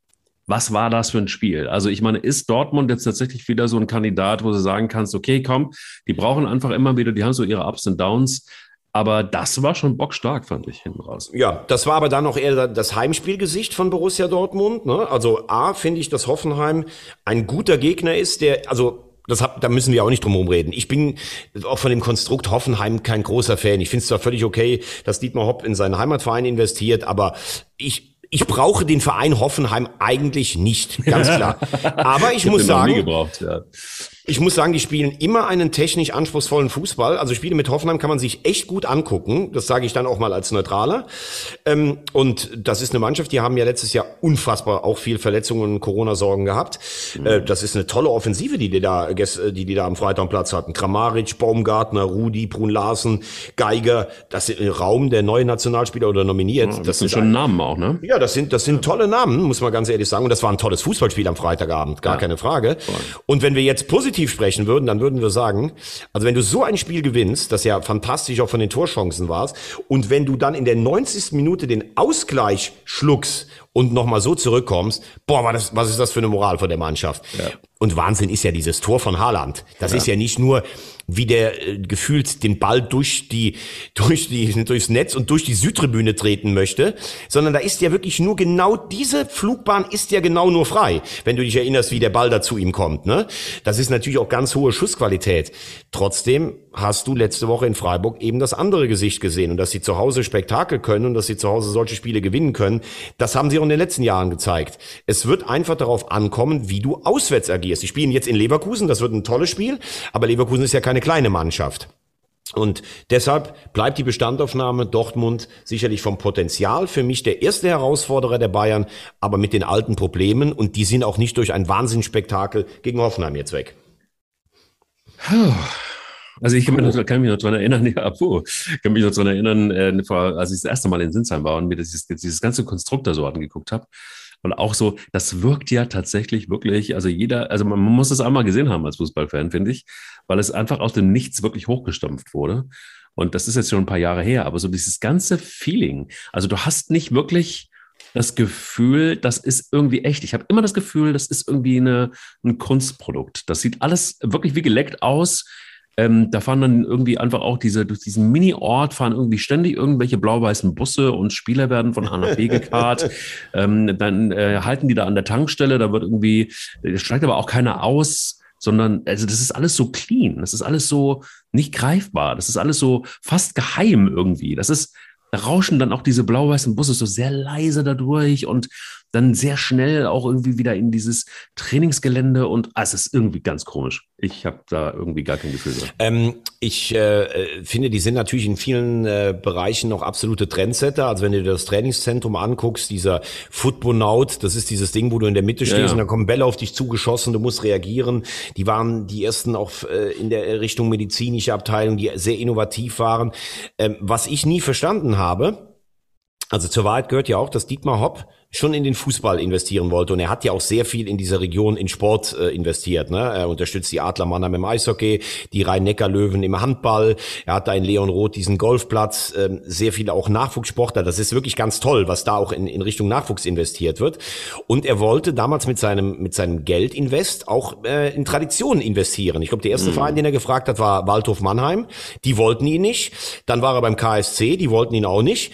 was war das für ein Spiel? Also ich meine, ist Dortmund jetzt tatsächlich wieder so ein Kandidat, wo du sagen kannst, okay, komm, die brauchen einfach immer wieder, die haben so ihre Ups und Downs. Aber das war schon bockstark, fand ich hinten raus. Ja, das war aber dann noch eher das Heimspielgesicht von Borussia Dortmund. Ne? Also A, finde ich, dass Hoffenheim ein guter Gegner ist, der, also das hab, da müssen wir auch nicht drum herum reden. Ich bin auch von dem Konstrukt Hoffenheim kein großer Fan. Ich finde es zwar völlig okay, dass Dietmar Hopp in seinen Heimatverein investiert, aber ich ich brauche den Verein Hoffenheim eigentlich nicht, ganz klar. Aber ich, ich muss sagen, gebraucht, ja. Ich muss sagen, die spielen immer einen technisch anspruchsvollen Fußball. Also Spiele mit Hoffenheim kann man sich echt gut angucken. Das sage ich dann auch mal als Neutraler. Ähm, und das ist eine Mannschaft, die haben ja letztes Jahr unfassbar auch viel Verletzungen und Corona-Sorgen gehabt. Mhm. Äh, das ist eine tolle Offensive, die die da, die die da am Freitag am Platz hatten. Kramaric, Baumgartner, Rudi, Brun Larsen, Geiger. Das ist ein Raum der neue Nationalspieler oder nominiert. Ja, das sind schon ein, Namen auch, ne? Ja, das sind, das sind tolle Namen, muss man ganz ehrlich sagen. Und das war ein tolles Fußballspiel am Freitagabend, gar ja. keine Frage. Und wenn wir jetzt positiv positiv sprechen würden, dann würden wir sagen, also wenn du so ein Spiel gewinnst, das ja fantastisch auch von den Torchancen war, und wenn du dann in der 90. Minute den Ausgleich schluckst und nochmal so zurückkommst, boah, was ist, was ist das für eine Moral von der Mannschaft? Ja. Und Wahnsinn ist ja dieses Tor von Haaland. Das ja. ist ja nicht nur, wie der äh, gefühlt den Ball durch die, durch die, durchs Netz und durch die Südtribüne treten möchte, sondern da ist ja wirklich nur genau diese Flugbahn ist ja genau nur frei, wenn du dich erinnerst, wie der Ball da zu ihm kommt, ne? Das ist natürlich auch ganz hohe Schussqualität. Trotzdem hast du letzte Woche in Freiburg eben das andere Gesicht gesehen und dass sie zu Hause Spektakel können und dass sie zu Hause solche Spiele gewinnen können, das haben sie auch in den letzten Jahren gezeigt. Es wird einfach darauf ankommen, wie du auswärts agierst. Sie spielen jetzt in Leverkusen, das wird ein tolles Spiel, aber Leverkusen ist ja keine kleine Mannschaft. Und deshalb bleibt die Bestandaufnahme Dortmund sicherlich vom Potenzial für mich der erste Herausforderer der Bayern, aber mit den alten Problemen und die sind auch nicht durch ein Wahnsinnsspektakel gegen Hoffenheim jetzt weg. Also ich kann mich, noch, kann mich noch daran erinnern, ja, puh, kann mich noch daran erinnern, äh, vor, als ich das erste Mal in Sinsheim war und mir dieses, dieses ganze Konstrukt da so angeguckt habe. Und auch so, das wirkt ja tatsächlich wirklich, also jeder, also man muss es einmal gesehen haben als Fußballfan, finde ich, weil es einfach aus dem Nichts wirklich hochgestampft wurde. Und das ist jetzt schon ein paar Jahre her, aber so dieses ganze Feeling, also du hast nicht wirklich das Gefühl, das ist irgendwie echt. Ich habe immer das Gefühl, das ist irgendwie eine, ein Kunstprodukt. Das sieht alles wirklich wie geleckt aus. Ähm, da fahren dann irgendwie einfach auch diese, durch diesen Mini-Ort fahren irgendwie ständig irgendwelche blau-weißen Busse und Spieler werden von A nach B gekarrt. ähm, dann äh, halten die da an der Tankstelle, da wird irgendwie, da steigt aber auch keiner aus, sondern, also das ist alles so clean, das ist alles so nicht greifbar, das ist alles so fast geheim irgendwie. Das ist, da rauschen dann auch diese blau-weißen Busse so sehr leise dadurch und dann sehr schnell auch irgendwie wieder in dieses Trainingsgelände und ah, es ist irgendwie ganz komisch. Ich habe da irgendwie gar kein Gefühl drin. Ähm, ich äh, finde, die sind natürlich in vielen äh, Bereichen noch absolute Trendsetter. Also wenn du dir das Trainingszentrum anguckst, dieser Footbonaut, das ist dieses Ding, wo du in der Mitte stehst ja, ja. und dann kommen Bälle auf dich zugeschossen, du musst reagieren. Die waren die ersten auch äh, in der Richtung medizinische Abteilung, die sehr innovativ waren. Ähm, was ich nie verstanden habe, also zur Wahrheit gehört ja auch, dass Dietmar Hopp schon in den Fußball investieren wollte. Und er hat ja auch sehr viel in dieser Region in Sport äh, investiert. Ne? Er unterstützt die Adler Mannheim im Eishockey, die Rhein-Neckar-Löwen im Handball. Er hat da in Leon Roth diesen Golfplatz, ähm, sehr viele auch Nachwuchssportler. Das ist wirklich ganz toll, was da auch in, in Richtung Nachwuchs investiert wird. Und er wollte damals mit seinem, mit seinem Geldinvest auch äh, in Traditionen investieren. Ich glaube, der erste mhm. Verein, den er gefragt hat, war Waldhof Mannheim. Die wollten ihn nicht. Dann war er beim KSC, die wollten ihn auch nicht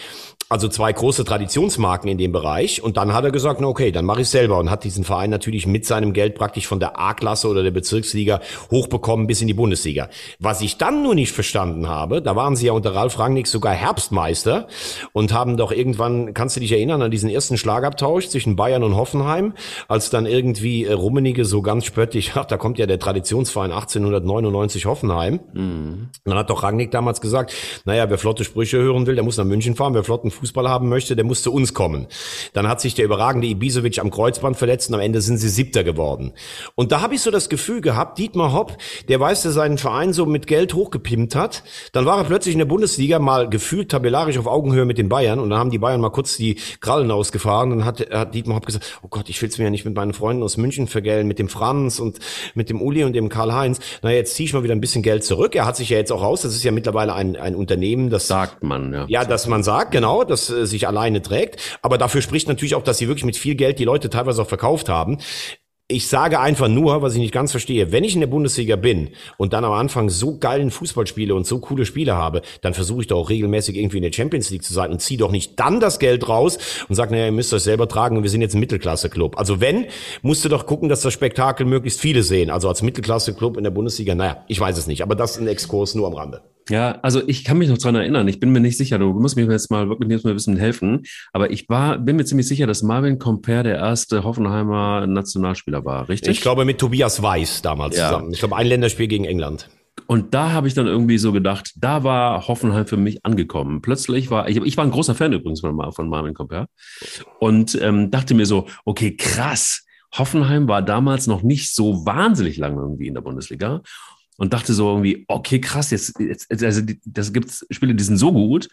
also zwei große Traditionsmarken in dem Bereich. Und dann hat er gesagt, na okay, dann mache ich selber und hat diesen Verein natürlich mit seinem Geld praktisch von der A-Klasse oder der Bezirksliga hochbekommen bis in die Bundesliga. Was ich dann nur nicht verstanden habe, da waren sie ja unter Ralf Rangnick sogar Herbstmeister und haben doch irgendwann, kannst du dich erinnern an diesen ersten Schlagabtausch zwischen Bayern und Hoffenheim, als dann irgendwie äh, Rummenige so ganz spöttisch, ach, da kommt ja der Traditionsverein 1899 Hoffenheim. Mhm. Dann hat doch Rangnick damals gesagt, naja, wer flotte Sprüche hören will, der muss nach München fahren, wer flotten Fußball haben möchte, der muss zu uns kommen. Dann hat sich der überragende Ibisevic am Kreuzband verletzt und am Ende sind sie Siebter geworden. Und da habe ich so das Gefühl gehabt, Dietmar Hopp, der weiß, der seinen Verein so mit Geld hochgepimpt hat, dann war er plötzlich in der Bundesliga mal gefühlt tabellarisch auf Augenhöhe mit den Bayern und dann haben die Bayern mal kurz die Krallen ausgefahren und dann hat, hat Dietmar Hopp gesagt, oh Gott, ich will es mir ja nicht mit meinen Freunden aus München vergällen, mit dem Franz und mit dem Uli und dem Karl-Heinz. Na, jetzt ziehe ich mal wieder ein bisschen Geld zurück. Er hat sich ja jetzt auch raus, das ist ja mittlerweile ein, ein Unternehmen, das... Sagt man, ja. Ja, dass man sagt, genau, Das äh, sich alleine trägt. Aber dafür spricht natürlich auch, dass sie wirklich mit viel Geld die Leute teilweise auch verkauft haben. Ich sage einfach nur, was ich nicht ganz verstehe, wenn ich in der Bundesliga bin und dann am Anfang so geilen Fußball spiele und so coole Spiele habe, dann versuche ich doch auch regelmäßig irgendwie in der Champions League zu sein und ziehe doch nicht dann das Geld raus und sage, naja, ihr müsst euch selber tragen und wir sind jetzt ein Mittelklasse-Club. Also wenn, musst du doch gucken, dass das Spektakel möglichst viele sehen. Also als Mittelklasse-Club in der Bundesliga, naja, ich weiß es nicht, aber das ist ein Exkurs nur am Rande. Ja, also ich kann mich noch dran erinnern. Ich bin mir nicht sicher. Du musst mir jetzt mal wirklich jetzt mal ein bisschen helfen. Aber ich war, bin mir ziemlich sicher, dass Marvin Comper der erste Hoffenheimer Nationalspieler war, richtig? Ich glaube mit Tobias Weiß damals ja. zusammen. Ich glaube ein Länderspiel gegen England. Und da habe ich dann irgendwie so gedacht, da war Hoffenheim für mich angekommen. Plötzlich war ich, ich war ein großer Fan übrigens von, von Marvin Comper und ähm, dachte mir so, okay, krass. Hoffenheim war damals noch nicht so wahnsinnig lange irgendwie in der Bundesliga und dachte so irgendwie, okay, krass, jetzt, jetzt also das gibt's Spiele, die sind so gut,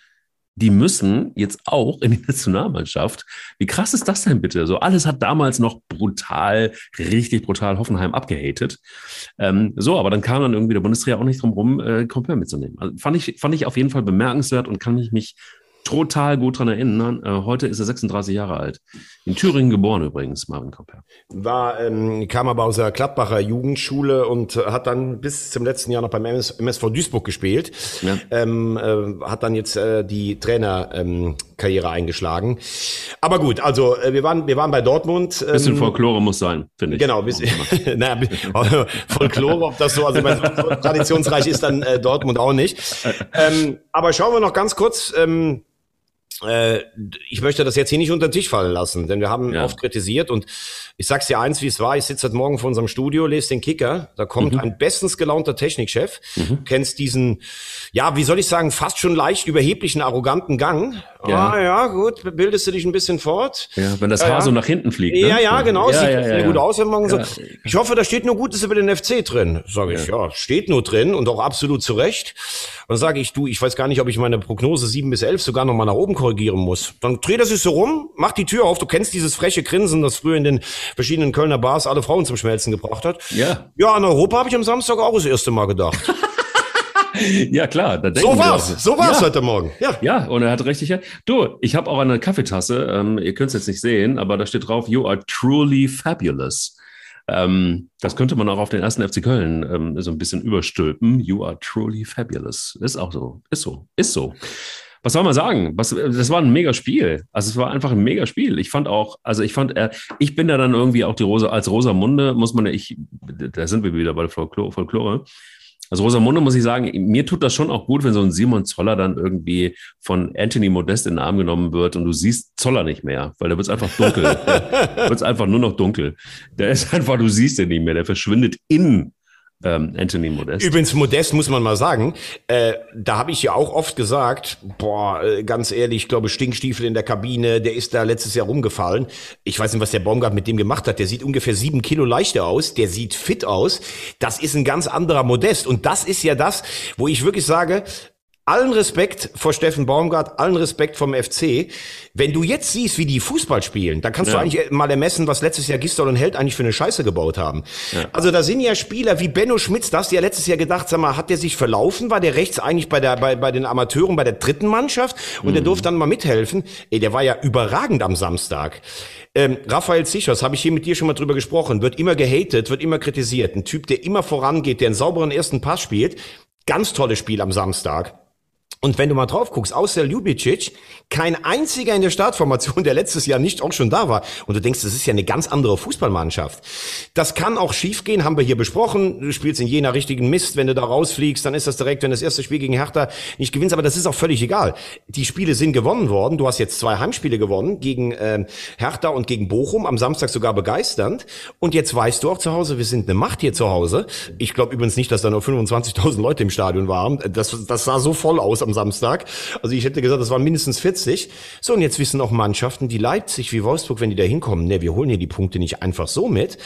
die müssen jetzt auch in die Nationalmannschaft. Wie krass ist das denn bitte? So alles hat damals noch brutal, richtig brutal Hoffenheim abgehatet. Ähm, so, aber dann kam dann irgendwie der Bundesliga auch nicht drum rum, äh, Compare mitzunehmen. Also fand ich, fand ich auf jeden Fall bemerkenswert und kann mich, mich total gut dran erinnern. Äh, heute ist er 36 Jahre alt. In Thüringen geboren übrigens, Marvin Komper. War, ähm, kam aber aus der Gladbacher Jugendschule und hat dann bis zum letzten Jahr noch beim MS, MSV Duisburg gespielt. Ja. Ähm, äh, hat dann jetzt äh, die Trainerkarriere ähm, eingeschlagen. Aber gut, also äh, wir waren wir waren bei Dortmund. Ähm, bisschen Folklore muss sein, finde ich. Genau, bisschen, naja, Folklore, ob das so, also so traditionsreich ist dann äh, Dortmund auch nicht. Ähm, aber schauen wir noch ganz kurz. Ähm, äh, ich möchte das jetzt hier nicht unter den Tisch fallen lassen, denn wir haben ja. oft kritisiert und ich sag's dir eins, wie es war. Ich sitze heute Morgen vor unserem Studio, lese den Kicker. Da kommt mhm. ein bestens gelaunter Technikchef. Mhm. Kennst diesen, ja, wie soll ich sagen, fast schon leicht überheblichen, arroganten Gang. Ja. Ah, ja, gut, bildest du dich ein bisschen fort. Ja, wenn das Haar ja, so nach hinten fliegt. Ne? Ja, ja, genau. Ja, sieht ja, gut aus. Wenn man so, ich hoffe, da steht nur Gutes über den FC drin. Sage ich, ja. steht nur drin und auch absolut zu Recht. dann sage ich, du, ich weiß gar nicht, ob ich meine Prognose 7 bis 11 sogar noch mal nach oben korrigieren muss. Dann dreh das sich so rum, mach die Tür auf. Du kennst dieses freche Grinsen, das früher in den verschiedenen Kölner Bars alle Frauen zum Schmelzen gebracht hat. Ja. Ja, an Europa habe ich am Samstag auch das erste Mal gedacht. ja, klar. Da so war's. So war's ja. heute Morgen. Ja. Ja, und er hat richtig. Du, ich habe auch eine Kaffeetasse. Ähm, ihr könnt es jetzt nicht sehen, aber da steht drauf: You are truly fabulous. Ähm, das könnte man auch auf den ersten FC Köln ähm, so ein bisschen überstülpen. You are truly fabulous. Ist auch so. Ist so. Ist so was soll man sagen? Was, das war ein mega Spiel. Also es war einfach ein mega Spiel. Ich fand auch, also ich fand, äh, ich bin da dann irgendwie auch die Rosa, als Rosamunde muss man, ich, da sind wir wieder bei der Folklore. Also Rosamunde muss ich sagen, mir tut das schon auch gut, wenn so ein Simon Zoller dann irgendwie von Anthony Modest in den Arm genommen wird und du siehst Zoller nicht mehr, weil da wird es einfach dunkel. wird es einfach nur noch dunkel. Der ist einfach, du siehst ihn nicht mehr, der verschwindet in ähm, Anthony Modest. Übrigens, Modest muss man mal sagen, äh, da habe ich ja auch oft gesagt, boah, äh, ganz ehrlich, ich glaube, Stinkstiefel in der Kabine, der ist da letztes Jahr rumgefallen. Ich weiß nicht, was der Baumgart mit dem gemacht hat. Der sieht ungefähr sieben Kilo leichter aus, der sieht fit aus. Das ist ein ganz anderer Modest. Und das ist ja das, wo ich wirklich sage, allen Respekt vor Steffen Baumgart, allen Respekt vom FC. Wenn du jetzt siehst, wie die Fußball spielen, dann kannst ja. du eigentlich mal ermessen, was letztes Jahr Gistol und Held eigentlich für eine Scheiße gebaut haben. Ja. Also da sind ja Spieler wie Benno Schmitz, da hast du ja letztes Jahr gedacht, sag mal, hat der sich verlaufen? War der rechts eigentlich bei der, bei, bei den Amateuren, bei der dritten Mannschaft? Und mhm. der durfte dann mal mithelfen. Ey, der war ja überragend am Samstag. Ähm, Raphael Zichos, habe ich hier mit dir schon mal drüber gesprochen, wird immer gehatet, wird immer kritisiert. Ein Typ, der immer vorangeht, der einen sauberen ersten Pass spielt. Ganz tolles Spiel am Samstag. Und wenn du mal drauf guckst, außer Ljubicic, kein einziger in der Startformation, der letztes Jahr nicht auch schon da war. Und du denkst, das ist ja eine ganz andere Fußballmannschaft. Das kann auch schiefgehen, haben wir hier besprochen. Du spielst in jener richtigen Mist, wenn du da rausfliegst, dann ist das direkt, wenn das erste Spiel gegen Hertha nicht gewinnst. Aber das ist auch völlig egal. Die Spiele sind gewonnen worden. Du hast jetzt zwei Heimspiele gewonnen gegen äh, Hertha und gegen Bochum. Am Samstag sogar begeisternd. Und jetzt weißt du auch zu Hause, wir sind eine Macht hier zu Hause. Ich glaube übrigens nicht, dass da nur 25.000 Leute im Stadion waren. Das, das sah so voll aus am Samstag. Also ich hätte gesagt, das waren mindestens 40. So, und jetzt wissen auch Mannschaften, die Leipzig wie Wolfsburg, wenn die da hinkommen, ne, wir holen hier die Punkte nicht einfach so mit.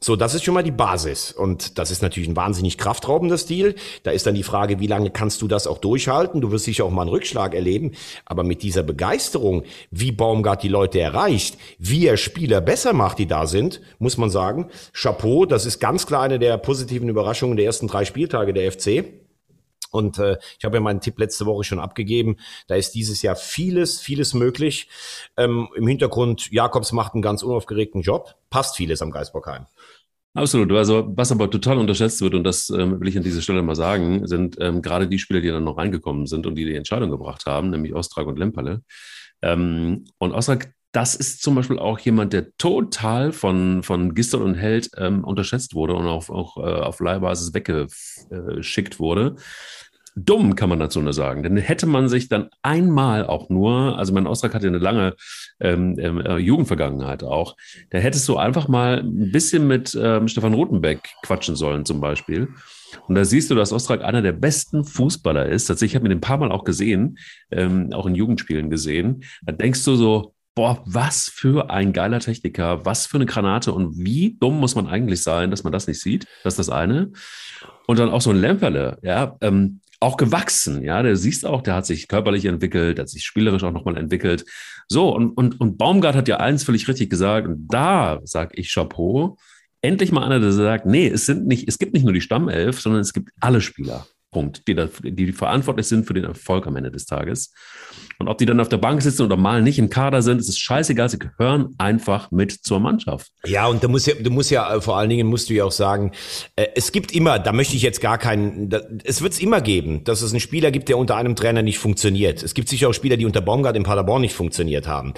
So, das ist schon mal die Basis. Und das ist natürlich ein wahnsinnig kraftraubender Stil. Da ist dann die Frage, wie lange kannst du das auch durchhalten? Du wirst sicher auch mal einen Rückschlag erleben. Aber mit dieser Begeisterung, wie Baumgart die Leute erreicht, wie er Spieler besser macht, die da sind, muss man sagen, Chapeau, das ist ganz klar eine der positiven Überraschungen der ersten drei Spieltage der FC. Und äh, ich habe ja meinen Tipp letzte Woche schon abgegeben. Da ist dieses Jahr vieles, vieles möglich. Ähm, Im Hintergrund, Jakobs macht einen ganz unaufgeregten Job. Passt vieles am Geisbockheim. Absolut. Also was aber total unterschätzt wird, und das ähm, will ich an dieser Stelle mal sagen, sind ähm, gerade die Spieler, die dann noch reingekommen sind und die die Entscheidung gebracht haben, nämlich Ostrak und Lemperle. Ähm, und Ostrak, das ist zum Beispiel auch jemand, der total von, von Gistel und Held ähm, unterschätzt wurde und auch, auch äh, auf Leihbasis weggeschickt wurde dumm, kann man dazu nur sagen. Denn hätte man sich dann einmal auch nur, also mein Ostrak hatte eine lange ähm, ähm, äh, Jugendvergangenheit auch, da hättest du einfach mal ein bisschen mit ähm, Stefan Rutenbeck quatschen sollen zum Beispiel. Und da siehst du, dass Ostrak einer der besten Fußballer ist. Tatsächlich, ich habe ihn ein paar Mal auch gesehen, ähm, auch in Jugendspielen gesehen. Da denkst du so, boah, was für ein geiler Techniker, was für eine Granate und wie dumm muss man eigentlich sein, dass man das nicht sieht. Das ist das eine. Und dann auch so ein Lemperle, ja, ähm, auch gewachsen. Ja, der siehst auch, der hat sich körperlich entwickelt, der hat sich spielerisch auch nochmal entwickelt. So, und, und, und Baumgart hat ja eins völlig richtig gesagt. Und da sage ich Chapeau. Endlich mal einer, der sagt, nee, es sind nicht, es gibt nicht nur die Stammelf, sondern es gibt alle Spieler. Punkt, die, da, die verantwortlich sind für den Erfolg am Ende des Tages. Und ob die dann auf der Bank sitzen oder mal nicht im Kader sind, ist es scheißegal, sie gehören einfach mit zur Mannschaft. Ja, und du musst ja, du musst ja, äh, vor allen Dingen musst du ja auch sagen, äh, es gibt immer, da möchte ich jetzt gar keinen, es wird es immer geben, dass es einen Spieler gibt, der unter einem Trainer nicht funktioniert. Es gibt sicher auch Spieler, die unter Baumgart in Paderborn nicht funktioniert haben.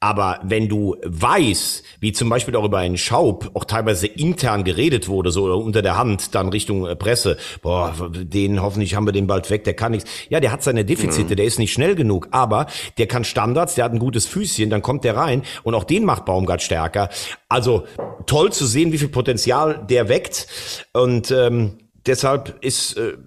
Aber wenn du weißt, wie zum Beispiel auch über einen Schaub auch teilweise intern geredet wurde, so unter der Hand, dann Richtung äh, Presse, boah, den hoffentlich haben wir den bald weg, der kann nichts. Ja, der hat seine Defizite, mhm. der ist nicht schnell genug, aber aber der kann Standards, der hat ein gutes Füßchen, dann kommt der rein und auch den macht Baumgart stärker. Also toll zu sehen, wie viel Potenzial der weckt und ähm, deshalb ist äh,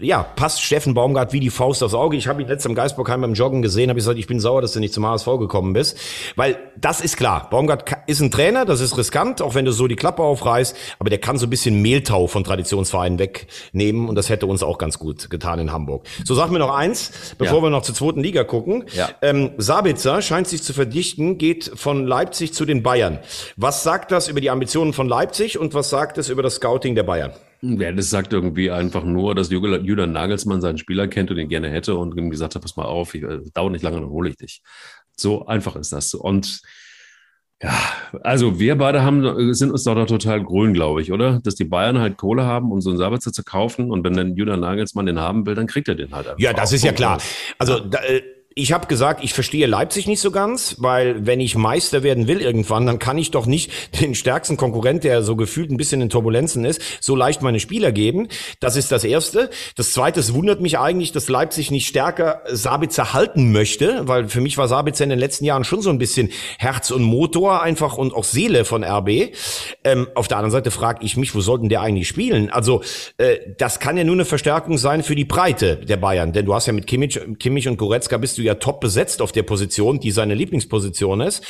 ja, passt Steffen Baumgart wie die Faust aufs Auge. Ich habe ihn letztens am Geisbockheim beim Joggen gesehen, habe ich gesagt, ich bin sauer, dass du nicht zum HSV gekommen bist. Weil das ist klar, Baumgart ist ein Trainer, das ist riskant, auch wenn du so die Klappe aufreißt, aber der kann so ein bisschen Mehltau von Traditionsvereinen wegnehmen und das hätte uns auch ganz gut getan in Hamburg. So, sag mir noch eins, bevor ja. wir noch zur zweiten Liga gucken. Ja. Ähm, Sabitzer scheint sich zu verdichten, geht von Leipzig zu den Bayern. Was sagt das über die Ambitionen von Leipzig und was sagt es über das Scouting der Bayern? Ja, das sagt irgendwie einfach nur, dass Julian Nagelsmann seinen Spieler kennt und ihn gerne hätte und ihm gesagt hat, pass mal auf, ich, äh, dauert nicht lange, dann hole ich dich. So einfach ist das. Und ja, also wir beide haben, sind uns doch da total grün, glaube ich, oder? Dass die Bayern halt Kohle haben, um so einen Sabitzer zu kaufen und wenn dann Julian Nagelsmann den haben will, dann kriegt er den halt einfach. Ja, das ist ja klar. Also da, äh, ich habe gesagt, ich verstehe Leipzig nicht so ganz, weil wenn ich Meister werden will irgendwann, dann kann ich doch nicht den stärksten Konkurrent, der so gefühlt ein bisschen in Turbulenzen ist, so leicht meine Spieler geben. Das ist das Erste. Das Zweite, es wundert mich eigentlich, dass Leipzig nicht stärker Sabitzer halten möchte, weil für mich war Sabitzer in den letzten Jahren schon so ein bisschen Herz und Motor einfach und auch Seele von RB. Ähm, auf der anderen Seite frage ich mich, wo sollten der eigentlich spielen? Also äh, das kann ja nur eine Verstärkung sein für die Breite der Bayern, denn du hast ja mit Kimmich, Kimmich und Goretzka bist du ja top besetzt auf der Position, die seine Lieblingsposition ist.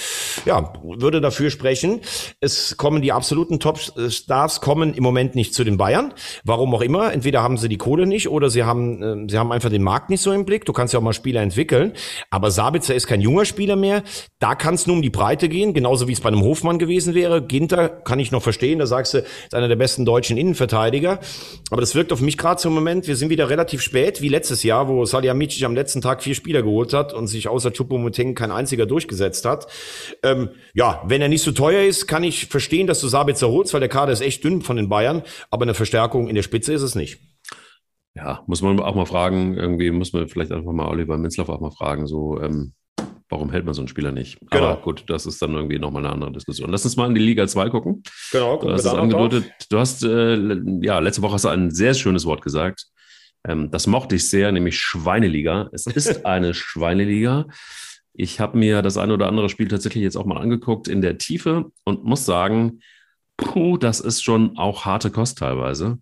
Ja, würde dafür sprechen. Es kommen die absoluten Top-Stars kommen im Moment nicht zu den Bayern. Warum auch immer. Entweder haben sie die Kohle nicht oder sie haben, äh, sie haben einfach den Markt nicht so im Blick. Du kannst ja auch mal Spieler entwickeln. Aber Sabitzer ist kein junger Spieler mehr. Da kann es nur um die Breite gehen, genauso wie es bei einem Hofmann gewesen wäre. Ginter kann ich noch verstehen. Da sagst du, ist einer der besten deutschen Innenverteidiger. Aber das wirkt auf mich gerade zum Moment. Wir sind wieder relativ spät, wie letztes Jahr, wo Salihamidzic am letzten Tag vier Spieler geholt geholt hat und sich außer Choupo-Moting kein einziger durchgesetzt hat. Ähm, ja, wenn er nicht so teuer ist, kann ich verstehen, dass du Sabitzer holst, weil der Kader ist echt dünn von den Bayern, aber eine Verstärkung in der Spitze ist es nicht. Ja, muss man auch mal fragen, irgendwie muss man vielleicht einfach mal Oliver Minzlaff auch mal fragen, so, ähm, warum hält man so einen Spieler nicht? Genau. Aber gut, das ist dann irgendwie nochmal eine andere Diskussion. Lass uns mal in die Liga 2 gucken. Genau, du hast es angedeutet. Du hast, äh, ja, letzte Woche hast du ein sehr schönes Wort gesagt. Ähm, das mochte ich sehr, nämlich Schweineliga. Es ist eine Schweineliga. Ich habe mir das eine oder andere Spiel tatsächlich jetzt auch mal angeguckt in der Tiefe und muss sagen, puh, das ist schon auch harte Kost teilweise.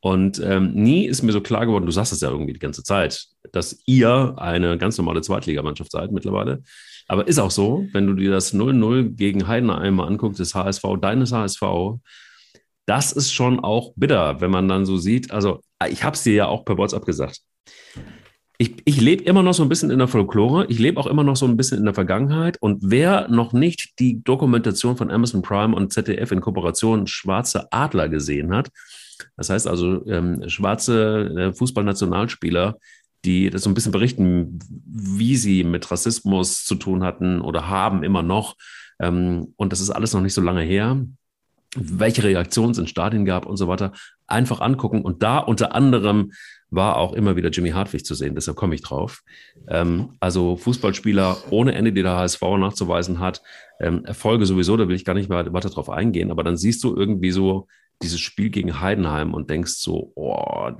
Und ähm, nie ist mir so klar geworden, du sagst es ja irgendwie die ganze Zeit, dass ihr eine ganz normale Zweitligamannschaft seid mittlerweile. Aber ist auch so, wenn du dir das 0-0 gegen Heidenheim mal anguckst, das HSV, deines HSV, das ist schon auch bitter, wenn man dann so sieht. Also, ich habe es dir ja auch per WhatsApp gesagt. Ich, ich lebe immer noch so ein bisschen in der Folklore. Ich lebe auch immer noch so ein bisschen in der Vergangenheit. Und wer noch nicht die Dokumentation von Amazon Prime und ZDF in Kooperation Schwarze Adler gesehen hat, Das heißt also, ähm, schwarze äh, Fußballnationalspieler, die das so ein bisschen berichten, wie sie mit Rassismus zu tun hatten oder haben immer noch. Ähm, und das ist alles noch nicht so lange her welche Reaktionen es in Stadien gab und so weiter, einfach angucken. Und da unter anderem war auch immer wieder Jimmy Hartwig zu sehen, deshalb komme ich drauf. Ähm, also Fußballspieler ohne Ende, die der HSV nachzuweisen hat, ähm, Erfolge sowieso, da will ich gar nicht mehr weiter drauf eingehen, aber dann siehst du irgendwie so dieses Spiel gegen Heidenheim und denkst so, oh,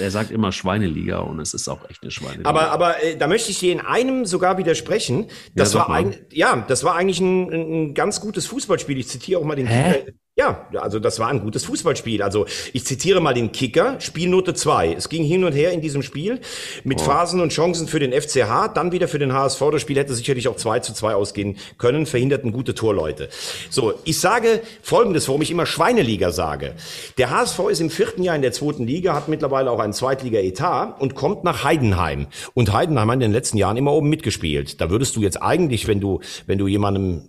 er sagt immer Schweineliga und es ist auch echt eine Schweineliga. Aber, aber äh, da möchte ich dir in einem sogar widersprechen. Das ja, war ein, ja, das war eigentlich ein, ein ganz gutes Fußballspiel. Ich zitiere auch mal den Hä? Ja, also das war ein gutes Fußballspiel. Also ich zitiere mal den Kicker, Spielnote 2. Es ging hin und her in diesem Spiel mit oh. Phasen und Chancen für den FCH, dann wieder für den HSV. Das Spiel hätte sicherlich auch 2 zu 2 ausgehen können, verhinderten gute Torleute. So, ich sage Folgendes, warum ich immer Schweineliga sage. Der HSV ist im vierten Jahr in der zweiten Liga, hat mittlerweile auch einen Zweitliga-Etat und kommt nach Heidenheim. Und Heidenheim hat in den letzten Jahren immer oben mitgespielt. Da würdest du jetzt eigentlich, wenn du, wenn du jemandem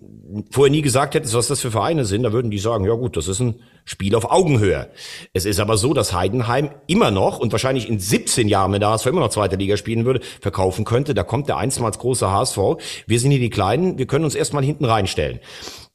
vorher nie gesagt hättest, was das für Vereine sind, da würden die sagen, ja gut, das ist ein Spiel auf Augenhöhe. Es ist aber so, dass Heidenheim immer noch und wahrscheinlich in 17 Jahren, wenn der HSV immer noch zweite Liga spielen würde, verkaufen könnte. Da kommt der einstmals große HSV. Wir sind hier die Kleinen, wir können uns erstmal hinten reinstellen.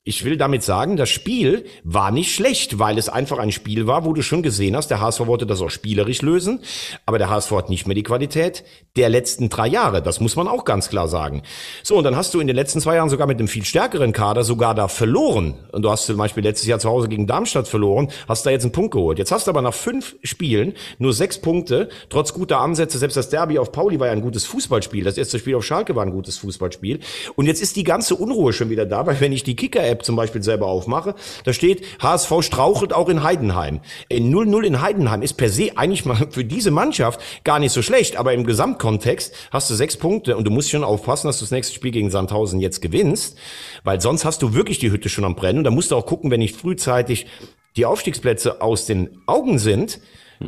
Ich will damit sagen, das Spiel war nicht schlecht, weil es einfach ein Spiel war, wo du schon gesehen hast, der HSV wollte das auch spielerisch lösen, aber der HSV hat nicht mehr die Qualität der letzten drei Jahre. Das muss man auch ganz klar sagen. So, und dann hast du in den letzten zwei Jahren sogar mit einem viel stärkeren Kader sogar da verloren. Und du hast zum Beispiel letztes Jahr zu Hause gegen Darmstadt verloren, hast da jetzt einen Punkt geholt. Jetzt hast du aber nach fünf Spielen nur sechs Punkte, trotz guter Ansätze. Selbst das Derby auf Pauli war ja ein gutes Fußballspiel. Das erste Spiel auf Schalke war ein gutes Fußballspiel. Und jetzt ist die ganze Unruhe schon wieder da, weil wenn ich die Kicker App zum Beispiel selber aufmache, da steht, HSV strauchelt auch in Heidenheim. In 0-0 in Heidenheim ist per se eigentlich mal für diese Mannschaft gar nicht so schlecht, aber im Gesamtkontext hast du sechs Punkte und du musst schon aufpassen, dass du das nächste Spiel gegen Sandhausen jetzt gewinnst, weil sonst hast du wirklich die Hütte schon am Brennen und da musst du auch gucken, wenn nicht frühzeitig die Aufstiegsplätze aus den Augen sind,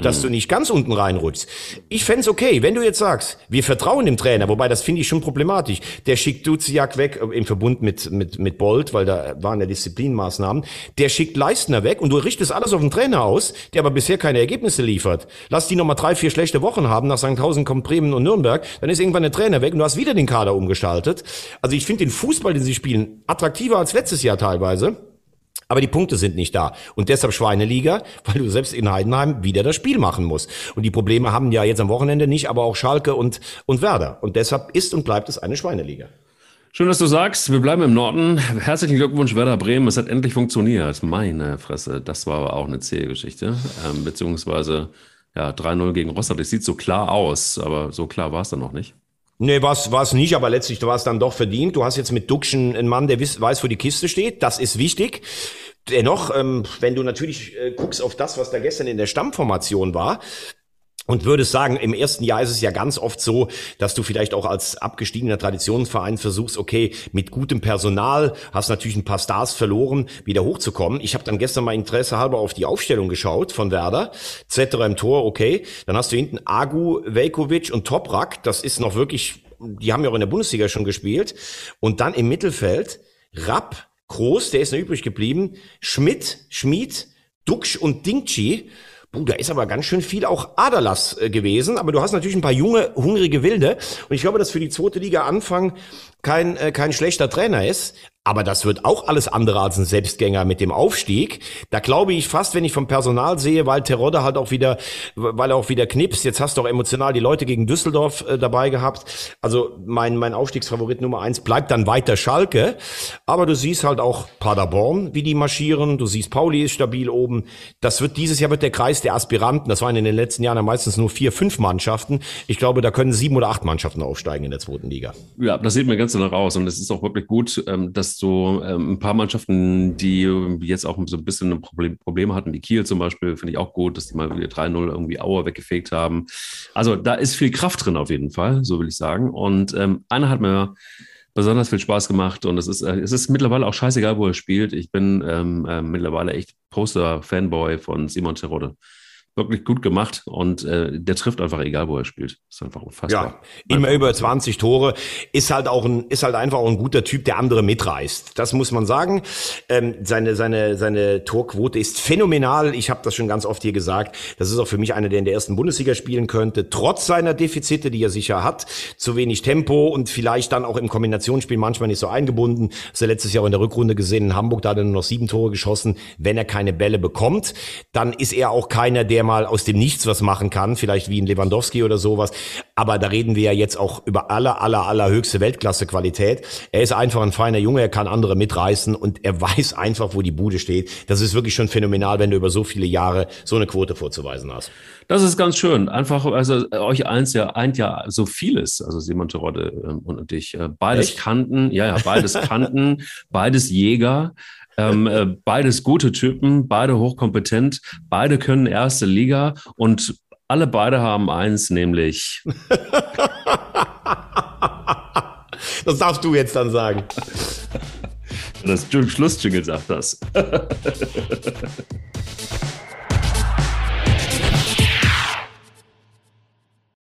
dass du nicht ganz unten reinrutschst. Ich fände okay, wenn du jetzt sagst, wir vertrauen dem Trainer, wobei das finde ich schon problematisch. Der schickt Duziak weg äh, im Verbund mit, mit, mit Bolt, weil da waren ja Disziplinmaßnahmen. Der schickt Leistner weg und du richtest alles auf den Trainer aus, der aber bisher keine Ergebnisse liefert. Lass die nochmal drei, vier schlechte Wochen haben, nach St. Hausen kommt Bremen und Nürnberg, dann ist irgendwann der Trainer weg und du hast wieder den Kader umgestaltet. Also ich finde den Fußball, den sie spielen, attraktiver als letztes Jahr teilweise. Aber die Punkte sind nicht da. Und deshalb Schweineliga, weil du selbst in Heidenheim wieder das Spiel machen musst. Und die Probleme haben ja jetzt am Wochenende nicht, aber auch Schalke und, und Werder. Und deshalb ist und bleibt es eine Schweineliga. Schön, dass du sagst, wir bleiben im Norden. Herzlichen Glückwunsch, Werder Bremen. Es hat endlich funktioniert. Meine Fresse, das war aber auch eine zähe Geschichte. Ähm, beziehungsweise ja, 3-0 gegen Rostock. Das sieht so klar aus, aber so klar war es dann noch nicht. Nee, war es nicht, aber letztlich war es dann doch verdient. Du hast jetzt mit Duxchen einen Mann, der weiß, wo die Kiste steht. Das ist wichtig. Dennoch, ähm, wenn du natürlich äh, guckst auf das, was da gestern in der Stammformation war, und würde sagen, im ersten Jahr ist es ja ganz oft so, dass du vielleicht auch als abgestiegener Traditionsverein versuchst, okay, mit gutem Personal, hast natürlich ein paar Stars verloren, wieder hochzukommen. Ich habe dann gestern mal Interesse halber auf die Aufstellung geschaut von Werder. Zetterer im Tor, okay. Dann hast du hinten Agu, Velkovic und Toprak. Das ist noch wirklich, die haben ja auch in der Bundesliga schon gespielt. Und dann im Mittelfeld Rapp, Groß, der ist noch übrig geblieben, Schmidt, Schmid, Duxch und Dingchi. Puh, da ist aber ganz schön viel auch Aderlass äh, gewesen. Aber du hast natürlich ein paar junge, hungrige Wilde. Und ich glaube, dass für die zweite Liga Anfang kein, äh, kein schlechter Trainer ist. Aber das wird auch alles andere als ein Selbstgänger mit dem Aufstieg. Da glaube ich fast, wenn ich vom Personal sehe, weil Terodde halt auch wieder, weil er auch wieder knipst. Jetzt hast du auch emotional die Leute gegen Düsseldorf äh, dabei gehabt. Also mein, mein Aufstiegsfavorit Nummer eins bleibt dann weiter Schalke. Aber du siehst halt auch Paderborn, wie die marschieren. Du siehst Pauli ist stabil oben. Das wird dieses Jahr wird der Kreis der Aspiranten. Das waren in den letzten Jahren ja meistens nur vier, fünf Mannschaften. Ich glaube, da können sieben oder acht Mannschaften aufsteigen in der zweiten Liga. Ja, das sieht mir ganz danach aus. Und es ist auch wirklich gut, ähm, dass so ähm, ein paar Mannschaften, die jetzt auch so ein bisschen ein Problem, Probleme hatten, wie Kiel zum Beispiel, finde ich auch gut, dass die mal wieder 3-0 irgendwie Auer weggefegt haben. Also da ist viel Kraft drin auf jeden Fall, so will ich sagen. Und ähm, einer hat mir besonders viel Spaß gemacht und es ist, äh, es ist mittlerweile auch scheißegal, wo er spielt. Ich bin ähm, äh, mittlerweile echt Poster-Fanboy von Simon Terodde. Wirklich gut gemacht und äh, der trifft einfach egal, wo er spielt. Ist einfach unfassbar. Ja, immer über 20 Tore. Ist halt auch ein, ist halt einfach auch ein guter Typ, der andere mitreißt. Das muss man sagen. Ähm, seine, seine, seine Torquote ist phänomenal. Ich habe das schon ganz oft hier gesagt. Das ist auch für mich einer, der in der ersten Bundesliga spielen könnte. Trotz seiner Defizite, die er sicher hat. Zu wenig Tempo und vielleicht dann auch im Kombinationsspiel manchmal nicht so eingebunden. Das er letztes Jahr auch in der Rückrunde gesehen. In Hamburg, da hat er nur noch sieben Tore geschossen. Wenn er keine Bälle bekommt, dann ist er auch keiner, der mal aus dem Nichts was machen kann, vielleicht wie ein Lewandowski oder sowas. Aber da reden wir ja jetzt auch über aller, aller, allerhöchste Weltklasse-Qualität. Er ist einfach ein feiner Junge, er kann andere mitreißen und er weiß einfach, wo die Bude steht. Das ist wirklich schon phänomenal, wenn du über so viele Jahre so eine Quote vorzuweisen hast. Das ist ganz schön. Einfach, also euch eins ja eint ja so vieles. Also Simon Terodde ähm, und ich. Äh, beides Echt? Kanten, ja, ja, beides Kanten, beides Jäger. Ähm, äh, beides gute Typen, beide hochkompetent, beide können erste Liga und alle beide haben eins, nämlich. das darfst du jetzt dann sagen. Das Schlussjingle sagt das.